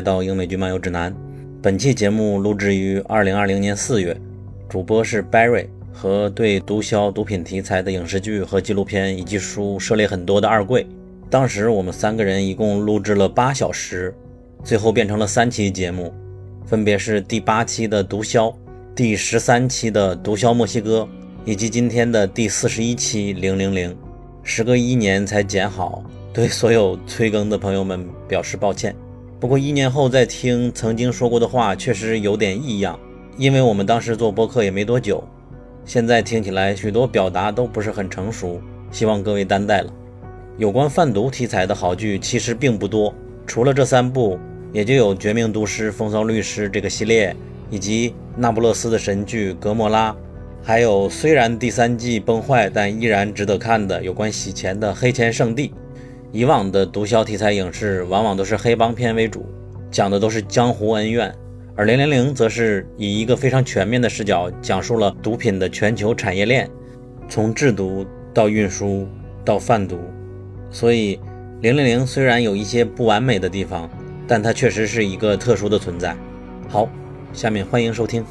来到英美剧漫游指南。本期节目录制于二零二零年四月，主播是 Barry 和对毒枭、毒品题材的影视剧和纪录片以及书涉猎很多的二贵。当时我们三个人一共录制了八小时，最后变成了三期节目，分别是第八期的毒枭、第十三期的毒枭墨西哥，以及今天的第四十一期零零零。时隔一年才剪好。对所有催更的朋友们表示抱歉。不过一年后再听曾经说过的话，确实有点异样。因为我们当时做播客也没多久，现在听起来许多表达都不是很成熟，希望各位担待了。有关贩毒题材的好剧其实并不多，除了这三部，也就有《绝命毒师》《风骚律师》这个系列，以及那不勒斯的神剧《格莫拉》，还有虽然第三季崩坏，但依然值得看的有关洗钱的《黑钱圣地》。以往的毒枭题材影视往往都是黑帮片为主，讲的都是江湖恩怨，而《零零零》则是以一个非常全面的视角，讲述了毒品的全球产业链，从制毒到运输到贩毒。所以，《零零零》虽然有一些不完美的地方，但它确实是一个特殊的存在。好，下面欢迎收听。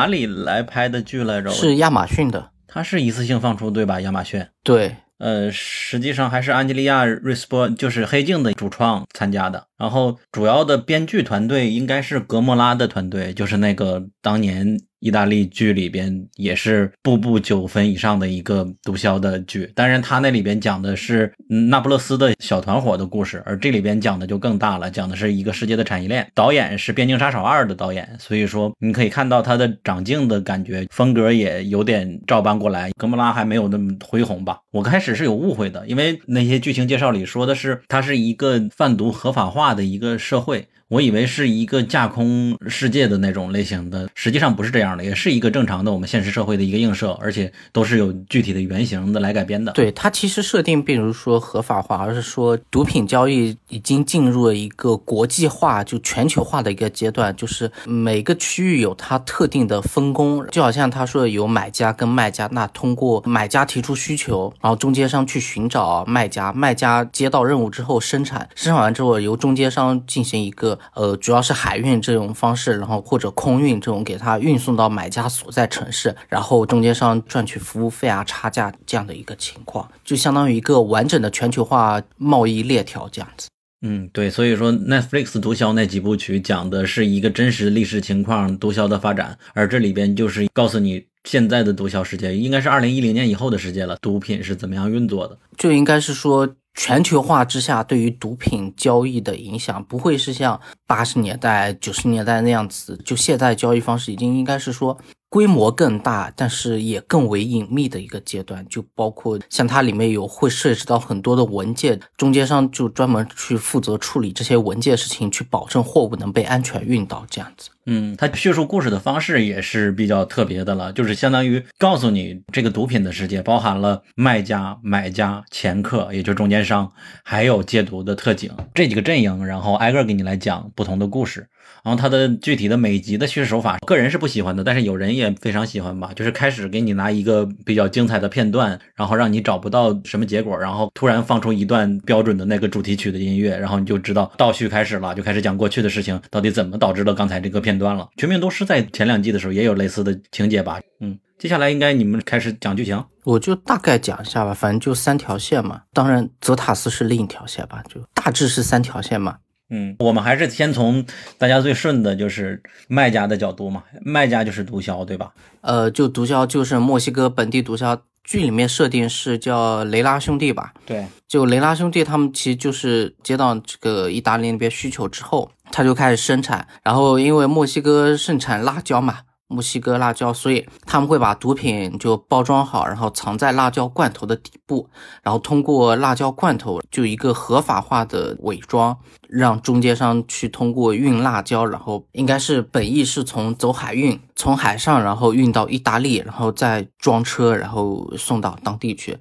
哪里来拍的剧来着？是亚马逊的，它是一次性放出对吧？亚马逊对，呃，实际上还是安吉丽亚·瑞斯波，就是《黑镜》的主创参加的。然后主要的编剧团队应该是格莫拉的团队，就是那个当年。意大利剧里边也是步步九分以上的一个毒枭的剧，当然他那里边讲的是那不勒斯的小团伙的故事，而这里边讲的就更大了，讲的是一个世界的产业链。导演是《边境杀手二》的导演，所以说你可以看到他的长镜的感觉，风格也有点照搬过来。格莫拉还没有那么恢宏吧？我开始是有误会的，因为那些剧情介绍里说的是它是一个贩毒合法化的一个社会。我以为是一个架空世界的那种类型的，实际上不是这样的，也是一个正常的我们现实社会的一个映射，而且都是有具体的原型的来改编的。对它其实设定并不是说合法化，而是说毒品交易已经进入了一个国际化、就全球化的一个阶段，就是每个区域有它特定的分工，就好像他说的有买家跟卖家，那通过买家提出需求，然后中间商去寻找卖家，卖家接到任务之后生产，生产完之后由中间商进行一个。呃，主要是海运这种方式，然后或者空运这种给它运送到买家所在城市，然后中间商赚取服务费啊、差价这样的一个情况，就相当于一个完整的全球化贸易链条这样子。嗯，对，所以说 Netflix 毒枭那几部曲讲的是一个真实历史情况，毒枭的发展，而这里边就是告诉你现在的毒枭世界应该是二零一零年以后的世界了，毒品是怎么样运作的，就应该是说。全球化之下，对于毒品交易的影响不会是像八十年代、九十年代那样子。就现在交易方式已经应该是说规模更大，但是也更为隐秘的一个阶段。就包括像它里面有会涉及到很多的文件，中间商就专门去负责处理这些文件事情，去保证货物能被安全运到这样子。嗯，他叙述故事的方式也是比较特别的了，就是相当于告诉你这个毒品的世界包含了卖家、买家、掮客，也就是中间商，还有戒毒的特警这几个阵营，然后挨个给你来讲不同的故事。然后它的具体的每集的叙事手法，个人是不喜欢的，但是有人也非常喜欢吧。就是开始给你拿一个比较精彩的片段，然后让你找不到什么结果，然后突然放出一段标准的那个主题曲的音乐，然后你就知道倒叙开始了，就开始讲过去的事情到底怎么导致了刚才这个片段了。绝命毒师在前两季的时候也有类似的情节吧？嗯，接下来应该你们开始讲剧情，我就大概讲一下吧，反正就三条线嘛。当然，泽塔斯是另一条线吧，就大致是三条线嘛。嗯，我们还是先从大家最顺的，就是卖家的角度嘛。卖家就是毒枭，对吧？呃，就毒枭就是墨西哥本地毒枭，剧里面设定是叫雷拉兄弟吧？对，就雷拉兄弟他们其实就是接到这个意大利那边需求之后，他就开始生产。然后因为墨西哥盛产辣椒嘛。墨西哥辣椒，所以他们会把毒品就包装好，然后藏在辣椒罐头的底部，然后通过辣椒罐头就一个合法化的伪装，让中间商去通过运辣椒，然后应该是本意是从走海运，从海上然后运到意大利，然后再装车，然后送到当地去。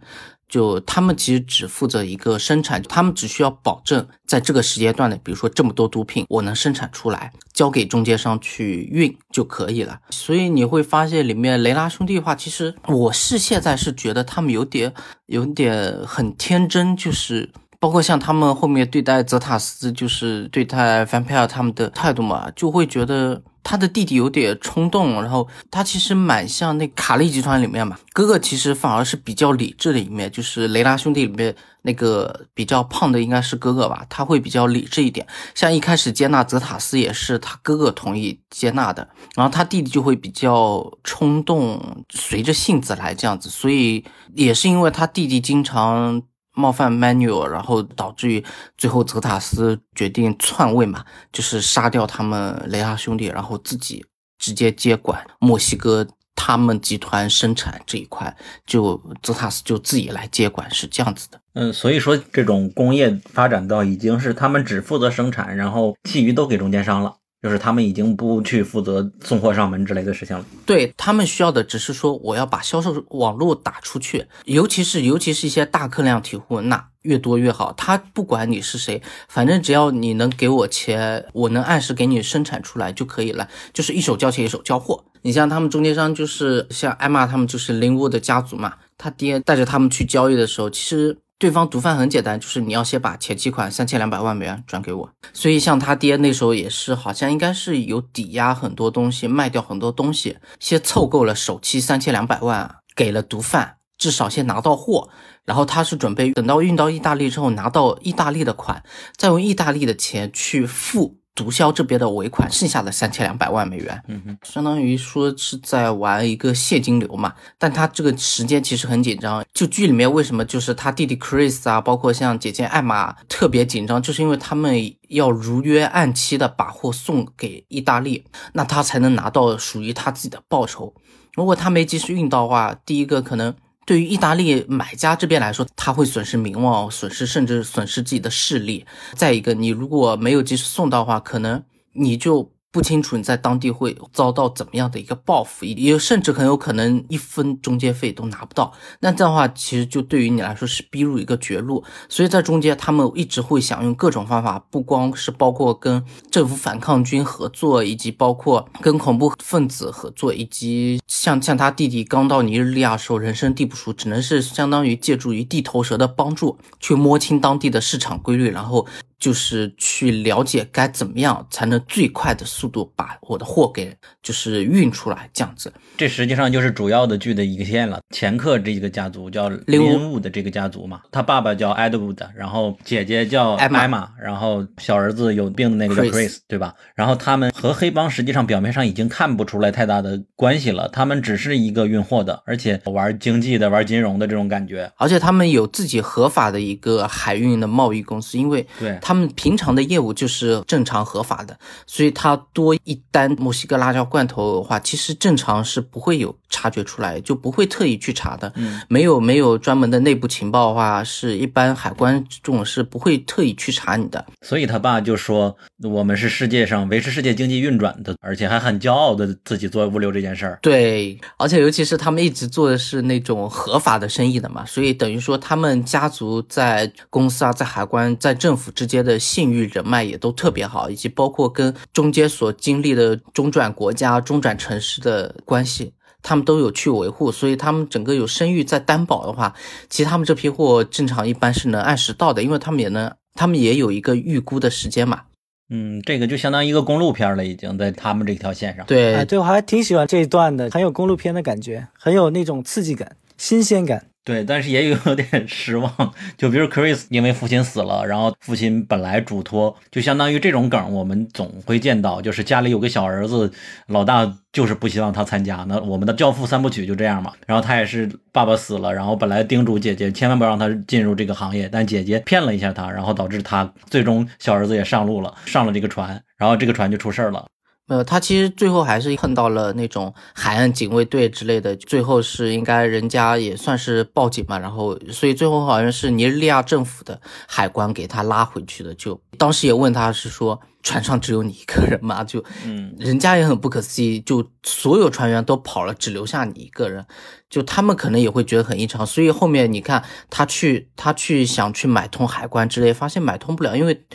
就他们其实只负责一个生产，他们只需要保证在这个时间段内，比如说这么多毒品，我能生产出来，交给中间商去运就可以了。所以你会发现里面雷拉兄弟的话，其实我是现在是觉得他们有点有点很天真，就是包括像他们后面对待泽塔斯，就是对待范佩尔他们的态度嘛，就会觉得。他的弟弟有点冲动，然后他其实蛮像那卡利集团里面嘛，哥哥其实反而是比较理智的一面，就是雷拉兄弟里面那个比较胖的应该是哥哥吧，他会比较理智一点。像一开始接纳泽塔斯也是他哥哥同意接纳的，然后他弟弟就会比较冲动，随着性子来这样子，所以也是因为他弟弟经常。冒犯 Manuel，然后导致于最后泽塔斯决定篡位嘛，就是杀掉他们雷拉兄弟，然后自己直接接管墨西哥他们集团生产这一块，就泽塔斯就自己来接管，是这样子的。嗯，所以说这种工业发展到已经是他们只负责生产，然后其余都给中间商了。就是他们已经不去负责送货上门之类的事情了。对他们需要的只是说，我要把销售网络打出去，尤其是尤其是一些大客量提货，那越多越好。他不管你是谁，反正只要你能给我钱，我能按时给你生产出来就可以了。就是一手交钱一手交货。你像他们中间商，就是像艾玛他们，就是林沃的家族嘛。他爹带着他们去交易的时候，其实。对方毒贩很简单，就是你要先把前期款三千两百万美元转给我。所以像他爹那时候也是，好像应该是有抵押很多东西，卖掉很多东西，先凑够了首期三千两百万，给了毒贩，至少先拿到货。然后他是准备等到运到意大利之后，拿到意大利的款，再用意大利的钱去付。毒枭这边的尾款，剩下的三千两百万美元，嗯哼，相当于说是在玩一个现金流嘛。但他这个时间其实很紧张。就剧里面为什么就是他弟弟 Chris 啊，包括像姐姐艾玛特别紧张，就是因为他们要如约按期的把货送给意大利，那他才能拿到属于他自己的报酬。如果他没及时运到的话，第一个可能。对于意大利买家这边来说，他会损失名望，损失甚至损失自己的势力。再一个，你如果没有及时送到的话，可能你就。不清楚你在当地会遭到怎么样的一个报复，也甚至很有可能一分中介费都拿不到。那这样的话，其实就对于你来说是逼入一个绝路。所以在中间，他们一直会想用各种方法，不光是包括跟政府反抗军合作，以及包括跟恐怖分子合作，以及像像他弟弟刚到尼日利亚时候人生地不熟，只能是相当于借助于地头蛇的帮助去摸清当地的市场规律，然后。就是去了解该怎么样才能最快的速度把我的货给就是运出来，这样子。这实际上就是主要的剧的一个线了。前客这个家族叫林伍的这个家族嘛，他爸爸叫 Edward，然后姐姐叫艾玛，然后小儿子有病的那个叫 Chris，对吧？然后他们和黑帮实际上表面上已经看不出来太大的关系了，他们只是一个运货的，而且玩经济的、玩金融的这种感觉。而且他们有自己合法的一个海运的贸易公司，因为对。他们平常的业务就是正常合法的，所以他多一单墨西哥辣椒罐头的话，其实正常是不会有察觉出来，就不会特意去查的。嗯，没有没有专门的内部情报的话，是一般海关这种是不会特意去查你的。所以他爸就说，我们是世界上维持世界经济运转的，而且还很骄傲的自己做物流这件事儿。对，而且尤其是他们一直做的是那种合法的生意的嘛，所以等于说他们家族在公司啊，在海关、在政府之间的。信誉人脉也都特别好，以及包括跟中间所经历的中转国家、中转城市的关系，他们都有去维护，所以他们整个有声誉在担保的话，其实他们这批货正常一般是能按时到的，因为他们也能，他们也有一个预估的时间嘛。嗯，这个就相当于一个公路片了，已经在他们这条线上。对，对我还挺喜欢这一段的，很有公路片的感觉，很有那种刺激感、新鲜感。对，但是也有点失望。就比如 Chris 因为父亲死了，然后父亲本来嘱托，就相当于这种梗，我们总会见到，就是家里有个小儿子，老大就是不希望他参加。那我们的教父三部曲就这样嘛。然后他也是爸爸死了，然后本来叮嘱姐姐千万不让他进入这个行业，但姐姐骗了一下他，然后导致他最终小儿子也上路了，上了这个船，然后这个船就出事儿了。没有，他其实最后还是碰到了那种海岸警卫队之类的，最后是应该人家也算是报警嘛，然后所以最后好像是尼日利亚政府的海关给他拉回去的。就当时也问他是说船上只有你一个人吗？就嗯，人家也很不可思议，就所有船员都跑了，只留下你一个人，就他们可能也会觉得很异常。所以后面你看他去他去想去买通海关之类，发现买通不了，因为。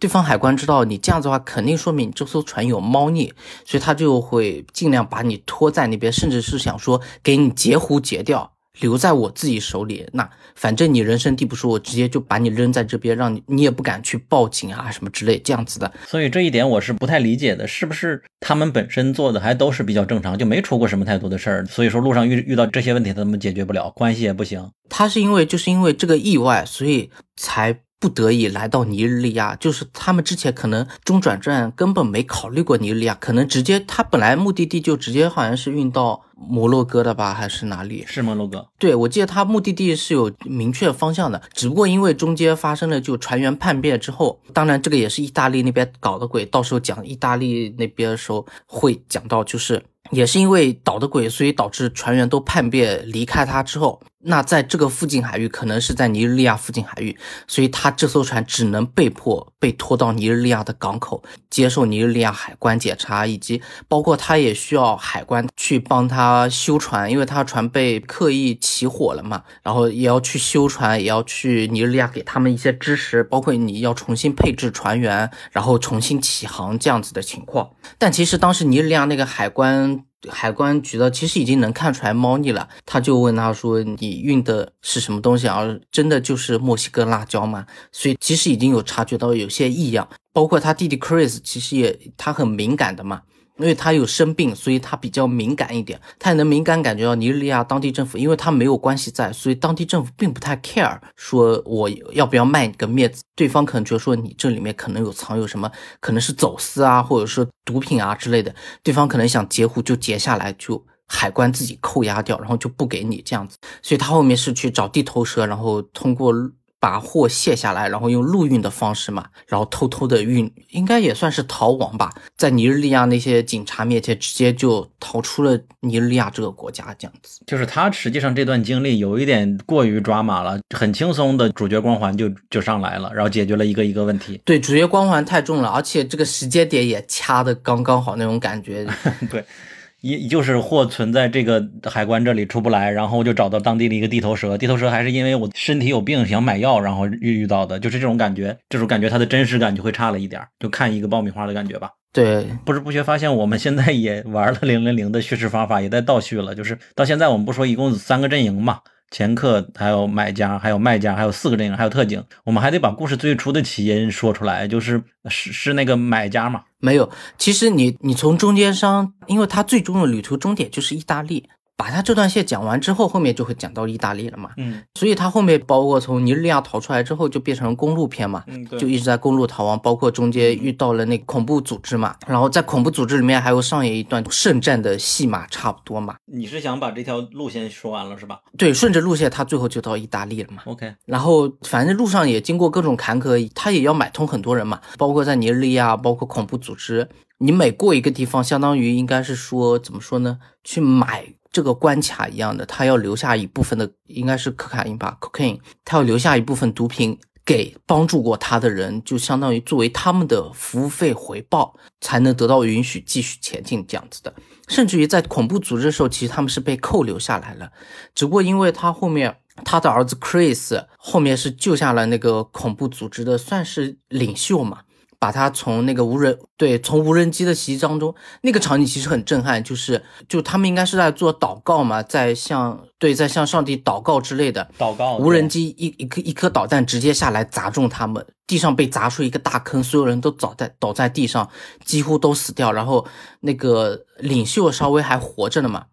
对方海关知道你这样子的话，肯定说明你这艘船有猫腻，所以他就会尽量把你拖在那边，甚至是想说给你截胡截掉，留在我自己手里。那反正你人生地不熟，我直接就把你扔在这边，让你你也不敢去报警啊什么之类这样子的。所以这一点我是不太理解的，是不是他们本身做的还都是比较正常，就没出过什么太多的事儿？所以说路上遇遇到这些问题，他们解决不了，关系也不行。他是因为就是因为这个意外，所以才。不得已来到尼日利亚，就是他们之前可能中转站根本没考虑过尼日利亚，可能直接他本来目的地就直接好像是运到摩洛哥的吧，还是哪里？是摩洛哥。对，我记得他目的地是有明确方向的，只不过因为中间发生了就船员叛变之后，当然这个也是意大利那边搞的鬼，到时候讲意大利那边的时候会讲到，就是也是因为捣的鬼，所以导致船员都叛变离开他之后。那在这个附近海域，可能是在尼日利亚附近海域，所以他这艘船只能被迫被拖到尼日利亚的港口，接受尼日利亚海关检查，以及包括他也需要海关去帮他修船，因为他船被刻意起火了嘛，然后也要去修船，也要去尼日利亚给他们一些支持，包括你要重新配置船员，然后重新起航这样子的情况。但其实当时尼日利亚那个海关。海关局的其实已经能看出来猫腻了，他就问他说：“你运的是什么东西？而真的就是墨西哥辣椒吗？”所以其实已经有察觉到有些异样，包括他弟弟 Chris，其实也他很敏感的嘛。因为他有生病，所以他比较敏感一点，他也能敏感感觉到尼日利亚当地政府，因为他没有关系在，所以当地政府并不太 care，说我要不要卖你个面子，对方可能觉得说你这里面可能有藏有什么，可能是走私啊，或者说毒品啊之类的，对方可能想截胡就截下来，就海关自己扣押掉，然后就不给你这样子，所以他后面是去找地头蛇，然后通过。把货卸下来，然后用陆运的方式嘛，然后偷偷的运，应该也算是逃亡吧。在尼日利亚那些警察面前，直接就逃出了尼日利亚这个国家，这样子。就是他实际上这段经历有一点过于抓马了，很轻松的主角光环就就上来了，然后解决了一个一个问题。对，主角光环太重了，而且这个时间点也掐的刚刚好那种感觉。对。一就是货存在这个海关这里出不来，然后就找到当地的一个地头蛇。地头蛇还是因为我身体有病想买药，然后遇遇到的，就是这种感觉。这种感觉它的真实感就会差了一点，就看一个爆米花的感觉吧。对，不知不觉发现我们现在也玩了零零零的叙事方法，也在倒叙了。就是到现在我们不说一共三个阵营嘛。前客，还有买家，还有卖家，还有四个阵营，还有特警。我们还得把故事最初的起因说出来，就是是是那个买家嘛？没有，其实你你从中间商，因为他最终的旅途终点就是意大利。把他这段线讲完之后，后面就会讲到意大利了嘛。嗯，所以他后面包括从尼日利亚逃出来之后，就变成公路片嘛。嗯，就一直在公路逃亡，包括中间遇到了那恐怖组织嘛。然后在恐怖组织里面还有上演一段圣战的戏码，差不多嘛。你是想把这条路线说完了是吧？对，顺着路线他最后就到意大利了嘛。OK，然后反正路上也经过各种坎坷，他也要买通很多人嘛，包括在尼日利亚，包括恐怖组织。你每过一个地方，相当于应该是说怎么说呢？去买。这个关卡一样的，他要留下一部分的，应该是可卡因吧，cocaine，他要留下一部分毒品给帮助过他的人，就相当于作为他们的服务费回报，才能得到允许继续前进这样子的。甚至于在恐怖组织的时候，其实他们是被扣留下来了，只不过因为他后面他的儿子 Chris 后面是救下了那个恐怖组织的，算是领袖嘛。把他从那个无人对从无人机的袭击当中，那个场景其实很震撼，就是就他们应该是在做祷告嘛，在向对在向上帝祷告之类的祷告。无人机一一颗一颗导弹直接下来砸中他们，地上被砸出一个大坑，所有人都倒在倒在地上，几乎都死掉。然后那个领袖稍微还活着呢嘛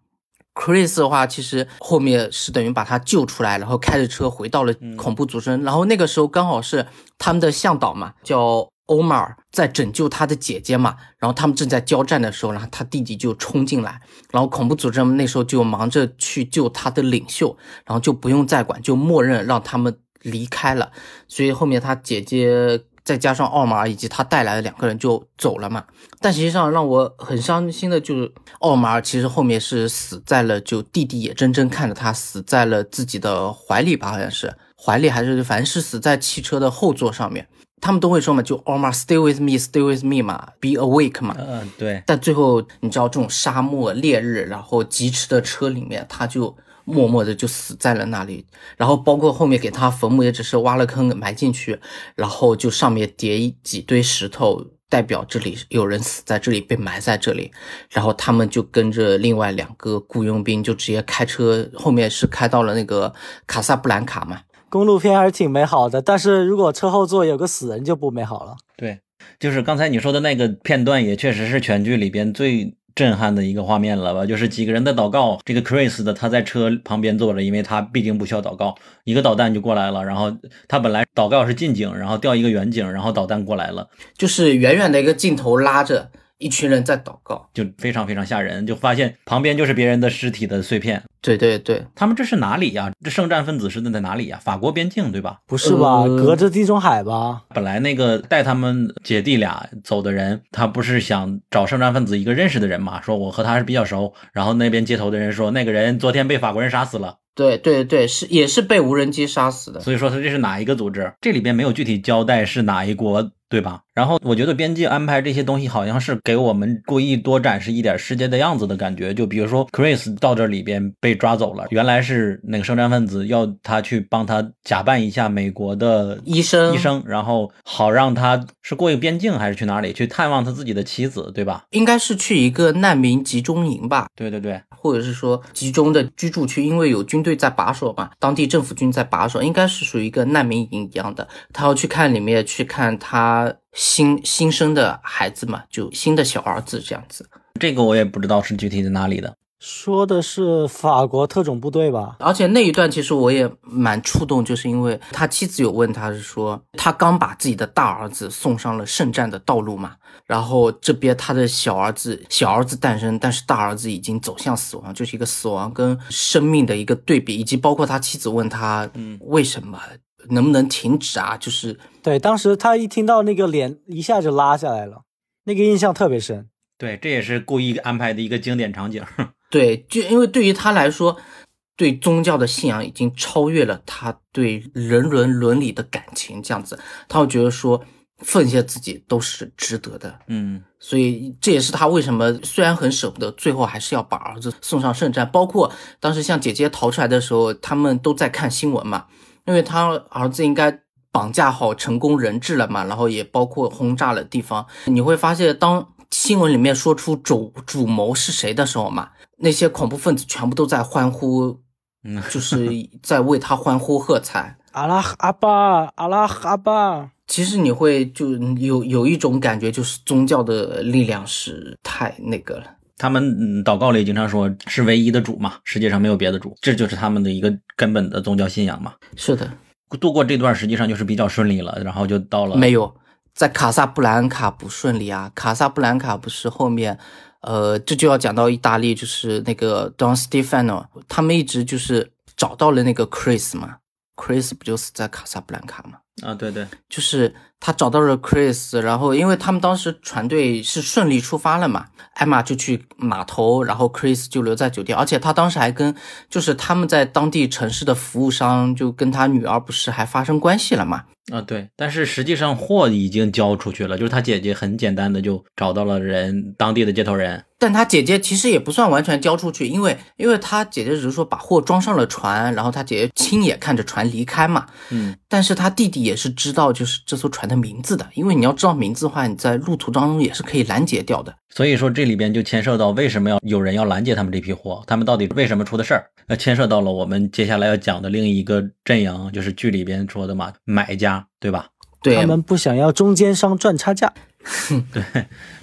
Chris 的话，其实后面是等于把他救出来，然后开着车回到了恐怖组织，然后那个时候刚好是他们的向导嘛，叫。欧马尔在拯救他的姐姐嘛，然后他们正在交战的时候，然后他弟弟就冲进来，然后恐怖组织那时候就忙着去救他的领袖，然后就不用再管，就默认让他们离开了。所以后面他姐姐再加上奥马尔以及他带来的两个人就走了嘛。但实际上让我很伤心的就是奥马尔其实后面是死在了，就弟弟也真正看着他死在了自己的怀里吧，好像是怀里还是反正是死在汽车的后座上面。他们都会说嘛，就 Omar stay with me, stay with me 嘛，be awake 嘛。嗯，对。但最后你知道，这种沙漠烈日，然后疾驰的车里面，他就默默的就死在了那里。然后包括后面给他坟墓，也只是挖了坑埋进去，然后就上面叠几堆石头，代表这里有人死在这里，被埋在这里。然后他们就跟着另外两个雇佣兵，就直接开车，后面是开到了那个卡萨布兰卡嘛。公路片还是挺美好的，但是如果车后座有个死人就不美好了。对，就是刚才你说的那个片段，也确实是全剧里边最震撼的一个画面了吧？就是几个人的祷告，这个 Chris 的他在车旁边坐着，因为他毕竟不需要祷告，一个导弹就过来了，然后他本来祷告是近景，然后调一个远景，然后导弹过来了，就是远远的一个镜头拉着。一群人在祷告，就非常非常吓人，就发现旁边就是别人的尸体的碎片。对对对，他们这是哪里呀？这圣战分子是在哪里呀？法国边境对吧？不是吧？隔着地中海吧？本来那个带他们姐弟俩走的人，他不是想找圣战分子一个认识的人嘛？说我和他是比较熟。然后那边接头的人说，那个人昨天被法国人杀死了。对对对，是也是被无人机杀死的。所以说他这是哪一个组织？这里边没有具体交代是哪一国，对吧？然后我觉得编辑安排这些东西，好像是给我们故意多展示一点世界的样子的感觉。就比如说 Chris 到这里边被抓走了，原来是那个圣战分子要他去帮他假扮一下美国的医生，医生，然后好让他是过一个边境还是去哪里去探望他自己的妻子，对吧？应该是去一个难民集中营吧？对对对。或者是说集中的居住区，因为有军队在把守嘛，当地政府军在把守，应该是属于一个难民营一样的。他要去看里面，去看他新新生的孩子嘛，就新的小儿子这样子。这个我也不知道是具体在哪里的。说的是法国特种部队吧？而且那一段其实我也蛮触动，就是因为他妻子有问他是说，他刚把自己的大儿子送上了圣战的道路嘛，然后这边他的小儿子小儿子诞生，但是大儿子已经走向死亡，就是一个死亡跟生命的一个对比，以及包括他妻子问他，嗯，为什么能不能停止啊？就是对，当时他一听到那个脸一下就拉下来了，那个印象特别深。对，这也是故意安排的一个经典场景。对，就因为对于他来说，对宗教的信仰已经超越了他对人伦伦理的感情，这样子，他会觉得说奉献自己都是值得的。嗯，所以这也是他为什么虽然很舍不得，最后还是要把儿子送上圣战。包括当时像姐姐逃出来的时候，他们都在看新闻嘛，因为他儿子应该绑架好，成功人质了嘛，然后也包括轰炸了地方。你会发现，当新闻里面说出主主谋是谁的时候嘛。那些恐怖分子全部都在欢呼，嗯，就是在为他欢呼喝彩。阿拉阿巴，阿拉阿巴。其实你会就有有一种感觉，就是宗教的力量是太那个了。他们祷告里经常说是唯一的主嘛，世界上没有别的主，这就是他们的一个根本的宗教信仰嘛。是的，度过这段实际上就是比较顺利了，然后就到了没有在卡萨布兰卡不顺利啊，卡萨布兰卡不是后面。呃，这就要讲到意大利，就是那个 Don Stefano，他们一直就是找到了那个 Chris 嘛，Chris 不就是在卡萨布兰卡吗？啊，对对，就是他找到了 Chris，然后因为他们当时船队是顺利出发了嘛，艾玛就去码头，然后 Chris 就留在酒店，而且他当时还跟就是他们在当地城市的服务商就跟他女儿不是还发生关系了嘛？啊，对，但是实际上货已经交出去了，就是他姐姐很简单的就找到了人，当地的接头人。但他姐姐其实也不算完全交出去，因为因为他姐姐只是说把货装上了船，然后他姐姐亲眼看着船离开嘛。嗯，但是他弟弟也是知道就是这艘船的名字的，因为你要知道名字的话，你在路途当中也是可以拦截掉的。所以说这里边就牵涉到为什么要有人要拦截他们这批货，他们到底为什么出的事儿？那牵涉到了我们接下来要讲的另一个阵营，就是剧里边说的嘛，买家，对吧？对，他们不想要中间商赚差价。对，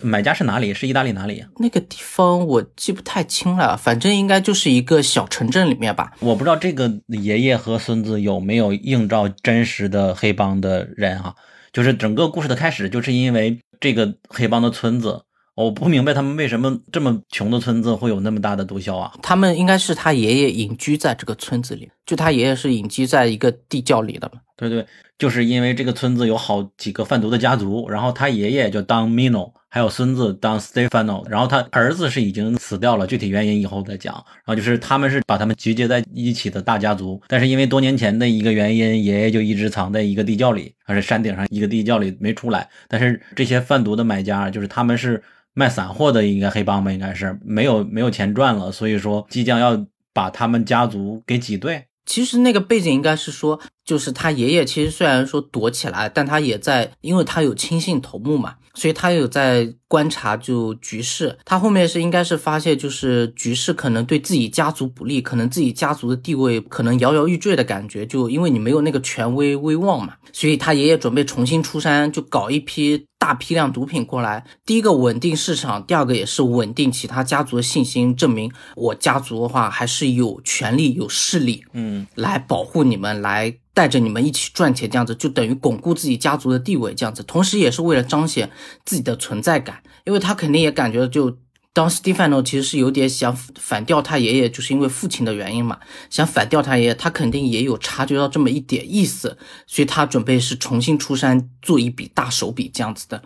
买家是哪里？是意大利哪里呀？那个地方我记不太清了，反正应该就是一个小城镇里面吧。我不知道这个爷爷和孙子有没有映照真实的黑帮的人哈。就是整个故事的开始，就是因为这个黑帮的村子，我不明白他们为什么这么穷的村子会有那么大的毒枭啊？他们应该是他爷爷隐居在这个村子里，就他爷爷是隐居在一个地窖里的嘛。对对，就是因为这个村子有好几个贩毒的家族，然后他爷爷就当 Mino，还有孙子当 Stefano，然后他儿子是已经死掉了，具体原因以后再讲。然后就是他们是把他们集结在一起的大家族，但是因为多年前的一个原因，爷爷就一直藏在一个地窖里，还是山顶上一个地窖里没出来。但是这些贩毒的买家，就是他们是卖散货的一个黑帮吧，应该是没有没有钱赚了，所以说即将要把他们家族给挤兑。其实那个背景应该是说，就是他爷爷其实虽然说躲起来，但他也在，因为他有亲信头目嘛，所以他有在观察就局势。他后面是应该是发现，就是局势可能对自己家族不利，可能自己家族的地位可能摇摇欲坠的感觉，就因为你没有那个权威威望嘛，所以他爷爷准备重新出山，就搞一批。大批量毒品过来，第一个稳定市场，第二个也是稳定其他家族的信心，证明我家族的话还是有权利、有势力，嗯，来保护你们，来带着你们一起赚钱，这样子就等于巩固自己家族的地位，这样子，同时也是为了彰显自己的存在感，因为他肯定也感觉就。当 Stefano 其实是有点想反掉他爷爷，就是因为父亲的原因嘛，想反掉他爷爷，他肯定也有察觉到这么一点意思，所以他准备是重新出山做一笔大手笔这样子的。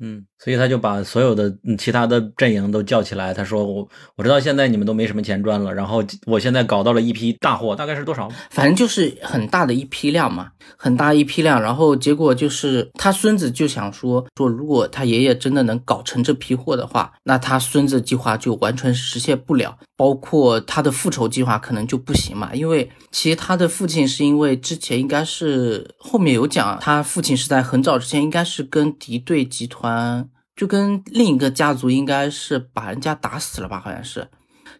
嗯，所以他就把所有的其他的阵营都叫起来。他说：“我我知道现在你们都没什么钱赚了，然后我现在搞到了一批大货，大概是多少？反正就是很大的一批量嘛，很大一批量。然后结果就是他孙子就想说说，如果他爷爷真的能搞成这批货的话，那他孙子计划就完全实现不了，包括他的复仇计划可能就不行嘛。因为其实他的父亲是因为之前应该是后面有讲，他父亲是在很早之前应该是跟敌对集团。”嗯，就跟另一个家族应该是把人家打死了吧，好像是，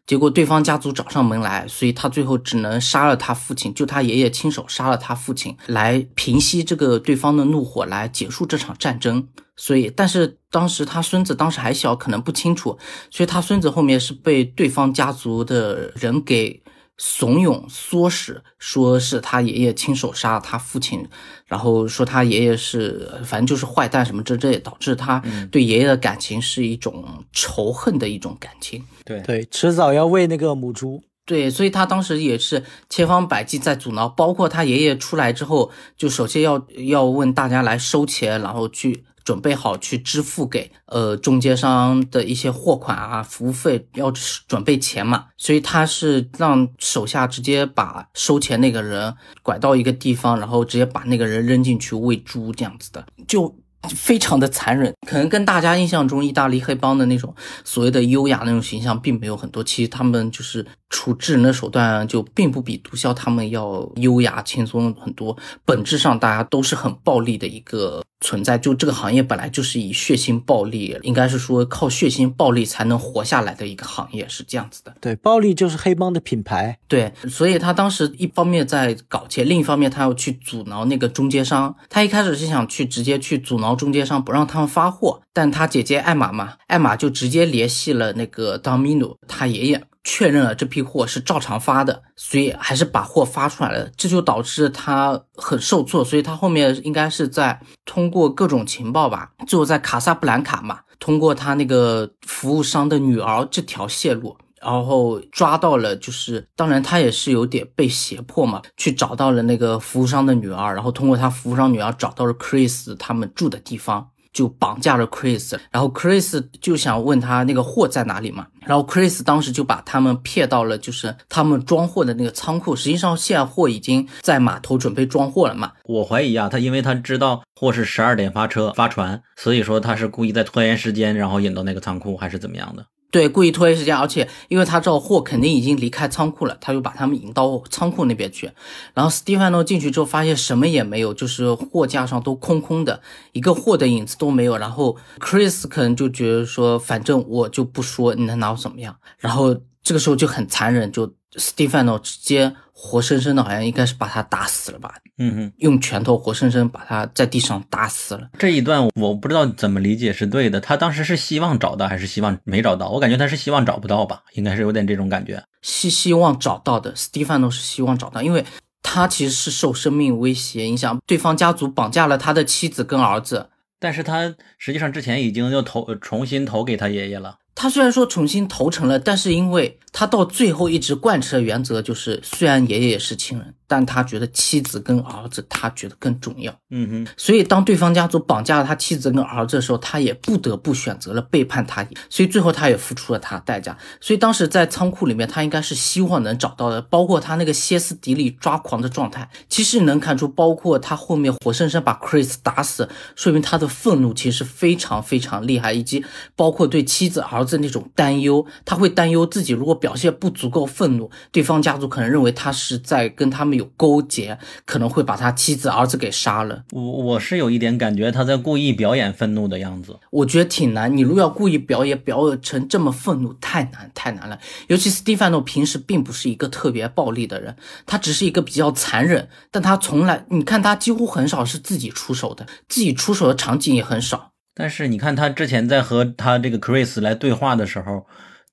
结果对方家族找上门来，所以他最后只能杀了他父亲，就他爷爷亲手杀了他父亲，来平息这个对方的怒火，来结束这场战争。所以，但是当时他孙子当时还小，可能不清楚，所以他孙子后面是被对方家族的人给。怂恿唆使，说是他爷爷亲手杀了他父亲，然后说他爷爷是反正就是坏蛋什么，这这也导致他对爷爷的感情是一种仇恨的一种感情。对对，迟早要喂那个母猪。对，所以他当时也是千方百计在阻挠，包括他爷爷出来之后，就首先要要问大家来收钱，然后去。准备好去支付给呃中间商的一些货款啊，服务费要准备钱嘛，所以他是让手下直接把收钱那个人拐到一个地方，然后直接把那个人扔进去喂猪这样子的，就非常的残忍。可能跟大家印象中意大利黑帮的那种所谓的优雅那种形象并没有很多，其实他们就是处置人的手段就并不比毒枭他们要优雅轻松很多，本质上大家都是很暴力的一个。存在就这个行业本来就是以血腥暴力，应该是说靠血腥暴力才能活下来的一个行业，是这样子的。对，暴力就是黑帮的品牌。对，所以他当时一方面在搞钱，另一方面他要去阻挠那个中间商。他一开始是想去直接去阻挠中间商，不让他们发货，但他姐姐艾玛嘛，艾玛就直接联系了那个当米努他爷爷。确认了这批货是照常发的，所以还是把货发出来了，这就导致他很受挫，所以他后面应该是在通过各种情报吧，最后在卡萨布兰卡嘛，通过他那个服务商的女儿这条线路，然后抓到了，就是当然他也是有点被胁迫嘛，去找到了那个服务商的女儿，然后通过他服务商女儿找到了 Chris 他们住的地方。就绑架了 Chris，然后 Chris 就想问他那个货在哪里嘛，然后 Chris 当时就把他们骗到了就是他们装货的那个仓库，实际上现货已经在码头准备装货了嘛。我怀疑啊，他因为他知道货是十二点发车发船，所以说他是故意在拖延时间，然后引到那个仓库还是怎么样的。对，故意拖延时间，而且因为他知道货肯定已经离开仓库了，他就把他们引到仓库那边去。然后 Stefano 进去之后，发现什么也没有，就是货架上都空空的，一个货的影子都没有。然后 Chris 可能就觉得说，反正我就不说，你能拿我怎么样？然后这个时候就很残忍，就 Stefano 直接活生生的，好像应该是把他打死了吧，嗯哼，用拳头活生生把他在地上打死了。这一段我不知道怎么理解是对的。他当时是希望找到还是希望没找到？我感觉他是希望找不到吧，应该是有点这种感觉。是希望找到的，Stefano 是希望找到，因为他其实是受生命威胁影响，对方家族绑架了他的妻子跟儿子。但是他实际上之前已经又投重新投给他爷爷了。他虽然说重新投诚了，但是因为他到最后一直贯彻的原则就是，虽然爷爷也是亲人。但他觉得妻子跟儿子，他觉得更重要。嗯哼，所以当对方家族绑架了他妻子跟儿子的时候，他也不得不选择了背叛他。所以最后他也付出了他代价。所以当时在仓库里面，他应该是希望能找到的，包括他那个歇斯底里抓狂的状态，其实能看出，包括他后面活生生把 Chris 打死，说明他的愤怒其实非常非常厉害，以及包括对妻子儿子那种担忧，他会担忧自己如果表现不足够愤怒，对方家族可能认为他是在跟他们。有勾结，可能会把他妻子儿子给杀了。我我是有一点感觉他在故意表演愤怒的样子。我觉得挺难，你如果要故意表演表演成这么愤怒，太难太难了。尤其斯蒂芬诺平时并不是一个特别暴力的人，他只是一个比较残忍，但他从来你看他几乎很少是自己出手的，自己出手的场景也很少。但是你看他之前在和他这个 Chris 来对话的时候。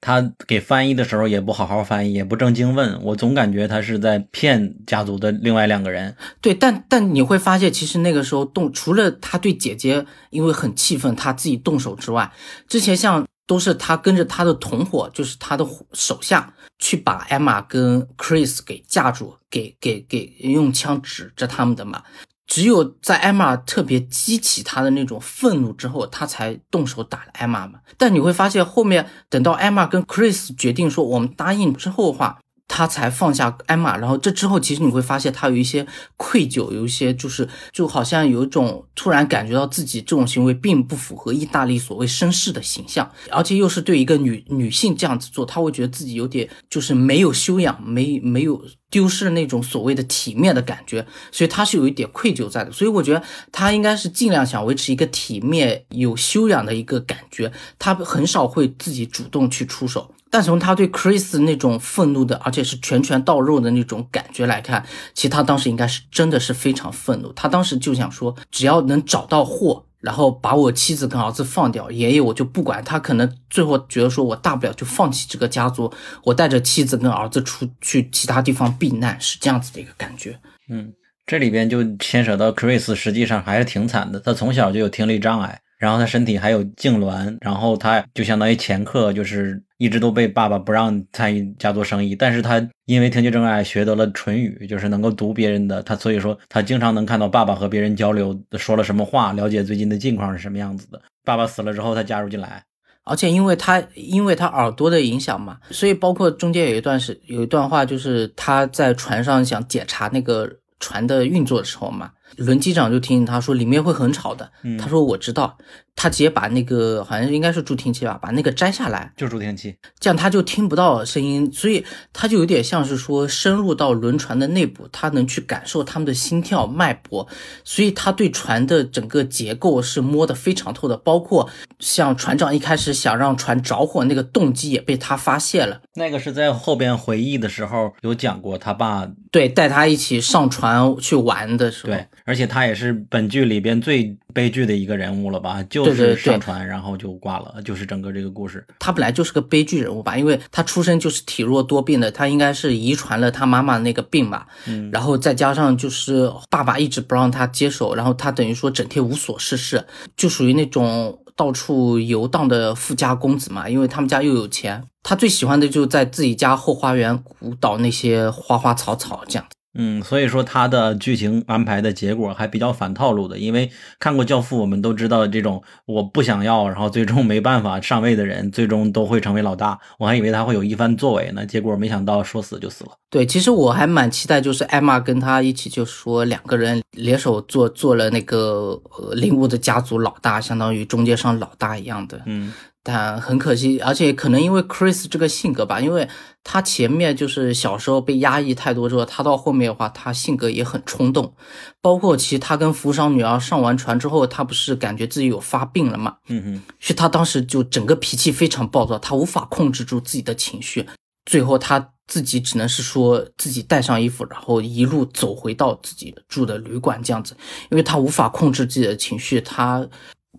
他给翻译的时候也不好好翻译，也不正经问，我总感觉他是在骗家族的另外两个人。对，但但你会发现，其实那个时候动，除了他对姐姐因为很气愤，他自己动手之外，之前像都是他跟着他的同伙，就是他的手下去把艾玛跟 Chris 给架住，给给给用枪指着他们的嘛。只有在艾玛特别激起他的那种愤怒之后，他才动手打了艾玛嘛。但你会发现，后面等到艾玛跟 Chris 决定说我们答应之后的话。他才放下艾玛，然后这之后，其实你会发现他有一些愧疚，有一些就是就好像有一种突然感觉到自己这种行为并不符合意大利所谓绅士的形象，而且又是对一个女女性这样子做，他会觉得自己有点就是没有修养，没没有丢失那种所谓的体面的感觉，所以他是有一点愧疚在的。所以我觉得他应该是尽量想维持一个体面、有修养的一个感觉，他很少会自己主动去出手。但从他对 Chris 那种愤怒的，而且是拳拳到肉的那种感觉来看，其实他当时应该是真的是非常愤怒。他当时就想说，只要能找到货，然后把我妻子跟儿子放掉，爷爷我就不管。他可能最后觉得说，我大不了就放弃这个家族，我带着妻子跟儿子出去其他地方避难，是这样子的一个感觉。嗯，这里边就牵扯到 Chris，实际上还是挺惨的。他从小就有听力障碍。然后他身体还有痉挛，然后他就相当于前客，就是一直都被爸爸不让参与家族生意。但是他因为听觉障碍学得了唇语，就是能够读别人的，他所以说他经常能看到爸爸和别人交流说了什么话，了解最近的近况是什么样子的。爸爸死了之后，他加入进来，而且因为他因为他耳朵的影响嘛，所以包括中间有一段是有一段话，就是他在船上想检查那个船的运作的时候嘛。轮机长就提醒他说，里面会很吵的。他说我知道。他直接把那个好像应该是助听器吧，把那个摘下来，就助听器，这样他就听不到声音，所以他就有点像是说深入到轮船的内部，他能去感受他们的心跳脉搏，所以他对船的整个结构是摸得非常透的，包括像船长一开始想让船着火那个动机也被他发现了。那个是在后边回忆的时候有讲过，他爸对带他一起上船去玩的时候，对，而且他也是本剧里边最悲剧的一个人物了吧，就。是上船，然后就挂了，就是整个这个故事。他本来就是个悲剧人物吧，因为他出生就是体弱多病的，他应该是遗传了他妈妈那个病吧。嗯，然后再加上就是爸爸一直不让他接手，然后他等于说整天无所事事，就属于那种到处游荡的富家公子嘛。因为他们家又有钱，他最喜欢的就在自己家后花园鼓捣那些花花草草这样子。嗯，所以说他的剧情安排的结果还比较反套路的，因为看过《教父》，我们都知道这种我不想要，然后最终没办法上位的人，最终都会成为老大。我还以为他会有一番作为呢，结果没想到说死就死了。对，其实我还蛮期待，就是艾玛跟他一起，就说两个人联手做做了那个呃林屋的家族老大，相当于中间商老大一样的。嗯。但很可惜，而且可能因为 Chris 这个性格吧，因为他前面就是小时候被压抑太多之后，他到后面的话，他性格也很冲动。包括其实他跟扶桑女儿上完船之后，他不是感觉自己有发病了嘛？嗯嗯，所以他当时就整个脾气非常暴躁，他无法控制住自己的情绪。最后他自己只能是说自己带上衣服，然后一路走回到自己住的旅馆这样子，因为他无法控制自己的情绪。他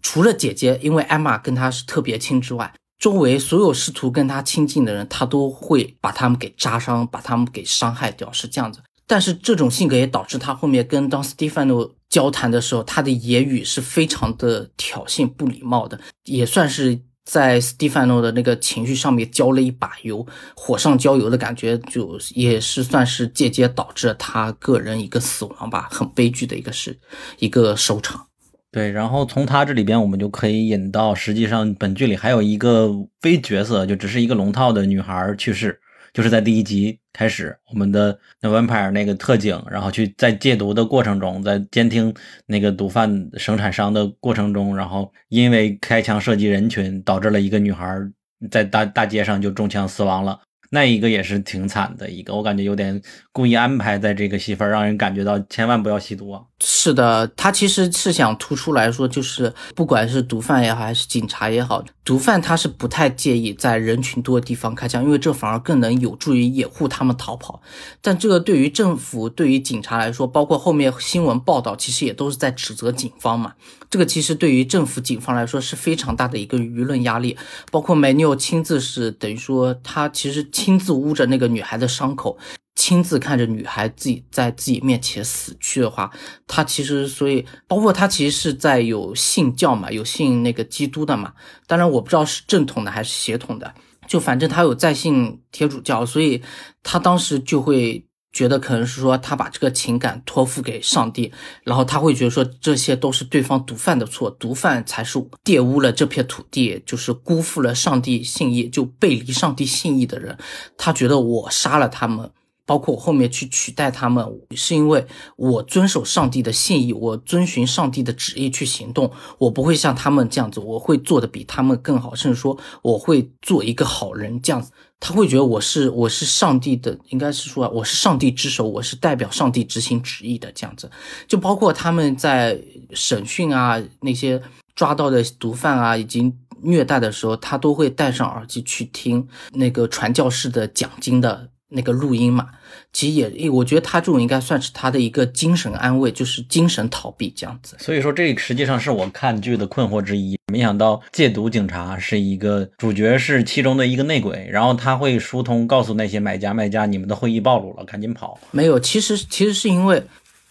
除了姐姐，因为艾玛跟他是特别亲之外，周围所有试图跟他亲近的人，他都会把他们给扎伤，把他们给伤害掉，是这样子。但是这种性格也导致他后面跟当斯蒂芬诺交谈的时候，他的言语是非常的挑衅、不礼貌的，也算是。在斯蒂凡诺的那个情绪上面浇了一把油，火上浇油的感觉，就也是算是间接导致他个人一个死亡吧，很悲剧的一个事，一个收场。对，然后从他这里边，我们就可以引到，实际上本剧里还有一个非角色，就只是一个龙套的女孩去世。就是在第一集开始，我们的那 vampire 那个特警，然后去在戒毒的过程中，在监听那个毒贩生产商的过程中，然后因为开枪射击人群，导致了一个女孩在大大街上就中枪死亡了。那一个也是挺惨的一个，我感觉有点故意安排在这个戏份，让人感觉到千万不要吸毒。是的，他其实是想突出来说，就是不管是毒贩也好，还是警察也好，毒贩他是不太介意在人群多的地方开枪，因为这反而更能有助于掩护他们逃跑。但这个对于政府、对于警察来说，包括后面新闻报道，其实也都是在指责警方嘛。这个其实对于政府、警方来说是非常大的一个舆论压力。包括梅纽亲自是等于说，他其实亲自捂着那个女孩的伤口。亲自看着女孩自己在自己面前死去的话，他其实所以包括他其实是在有信教嘛，有信那个基督的嘛。当然我不知道是正统的还是邪统的，就反正他有在信天主教，所以他当时就会觉得可能是说他把这个情感托付给上帝，然后他会觉得说这些都是对方毒贩的错，毒贩才是玷污了这片土地，就是辜负了上帝信义，就背离上帝信义的人。他觉得我杀了他们。包括我后面去取代他们，是因为我遵守上帝的信义，我遵循上帝的旨意去行动，我不会像他们这样子，我会做的比他们更好，甚至说我会做一个好人这样子。他会觉得我是我是上帝的，应该是说我是上帝之手，我是代表上帝执行旨意的这样子。就包括他们在审讯啊，那些抓到的毒贩啊，已经虐待的时候，他都会戴上耳机去听那个传教士的讲经的。那个录音嘛，其实也，我觉得他这种应该算是他的一个精神安慰，就是精神逃避这样子。所以说，这实际上是我看剧的困惑之一。没想到戒毒警察是一个主角，是其中的一个内鬼，然后他会疏通告诉那些买家卖家，你们的会议暴露了，赶紧跑。没有，其实其实是因为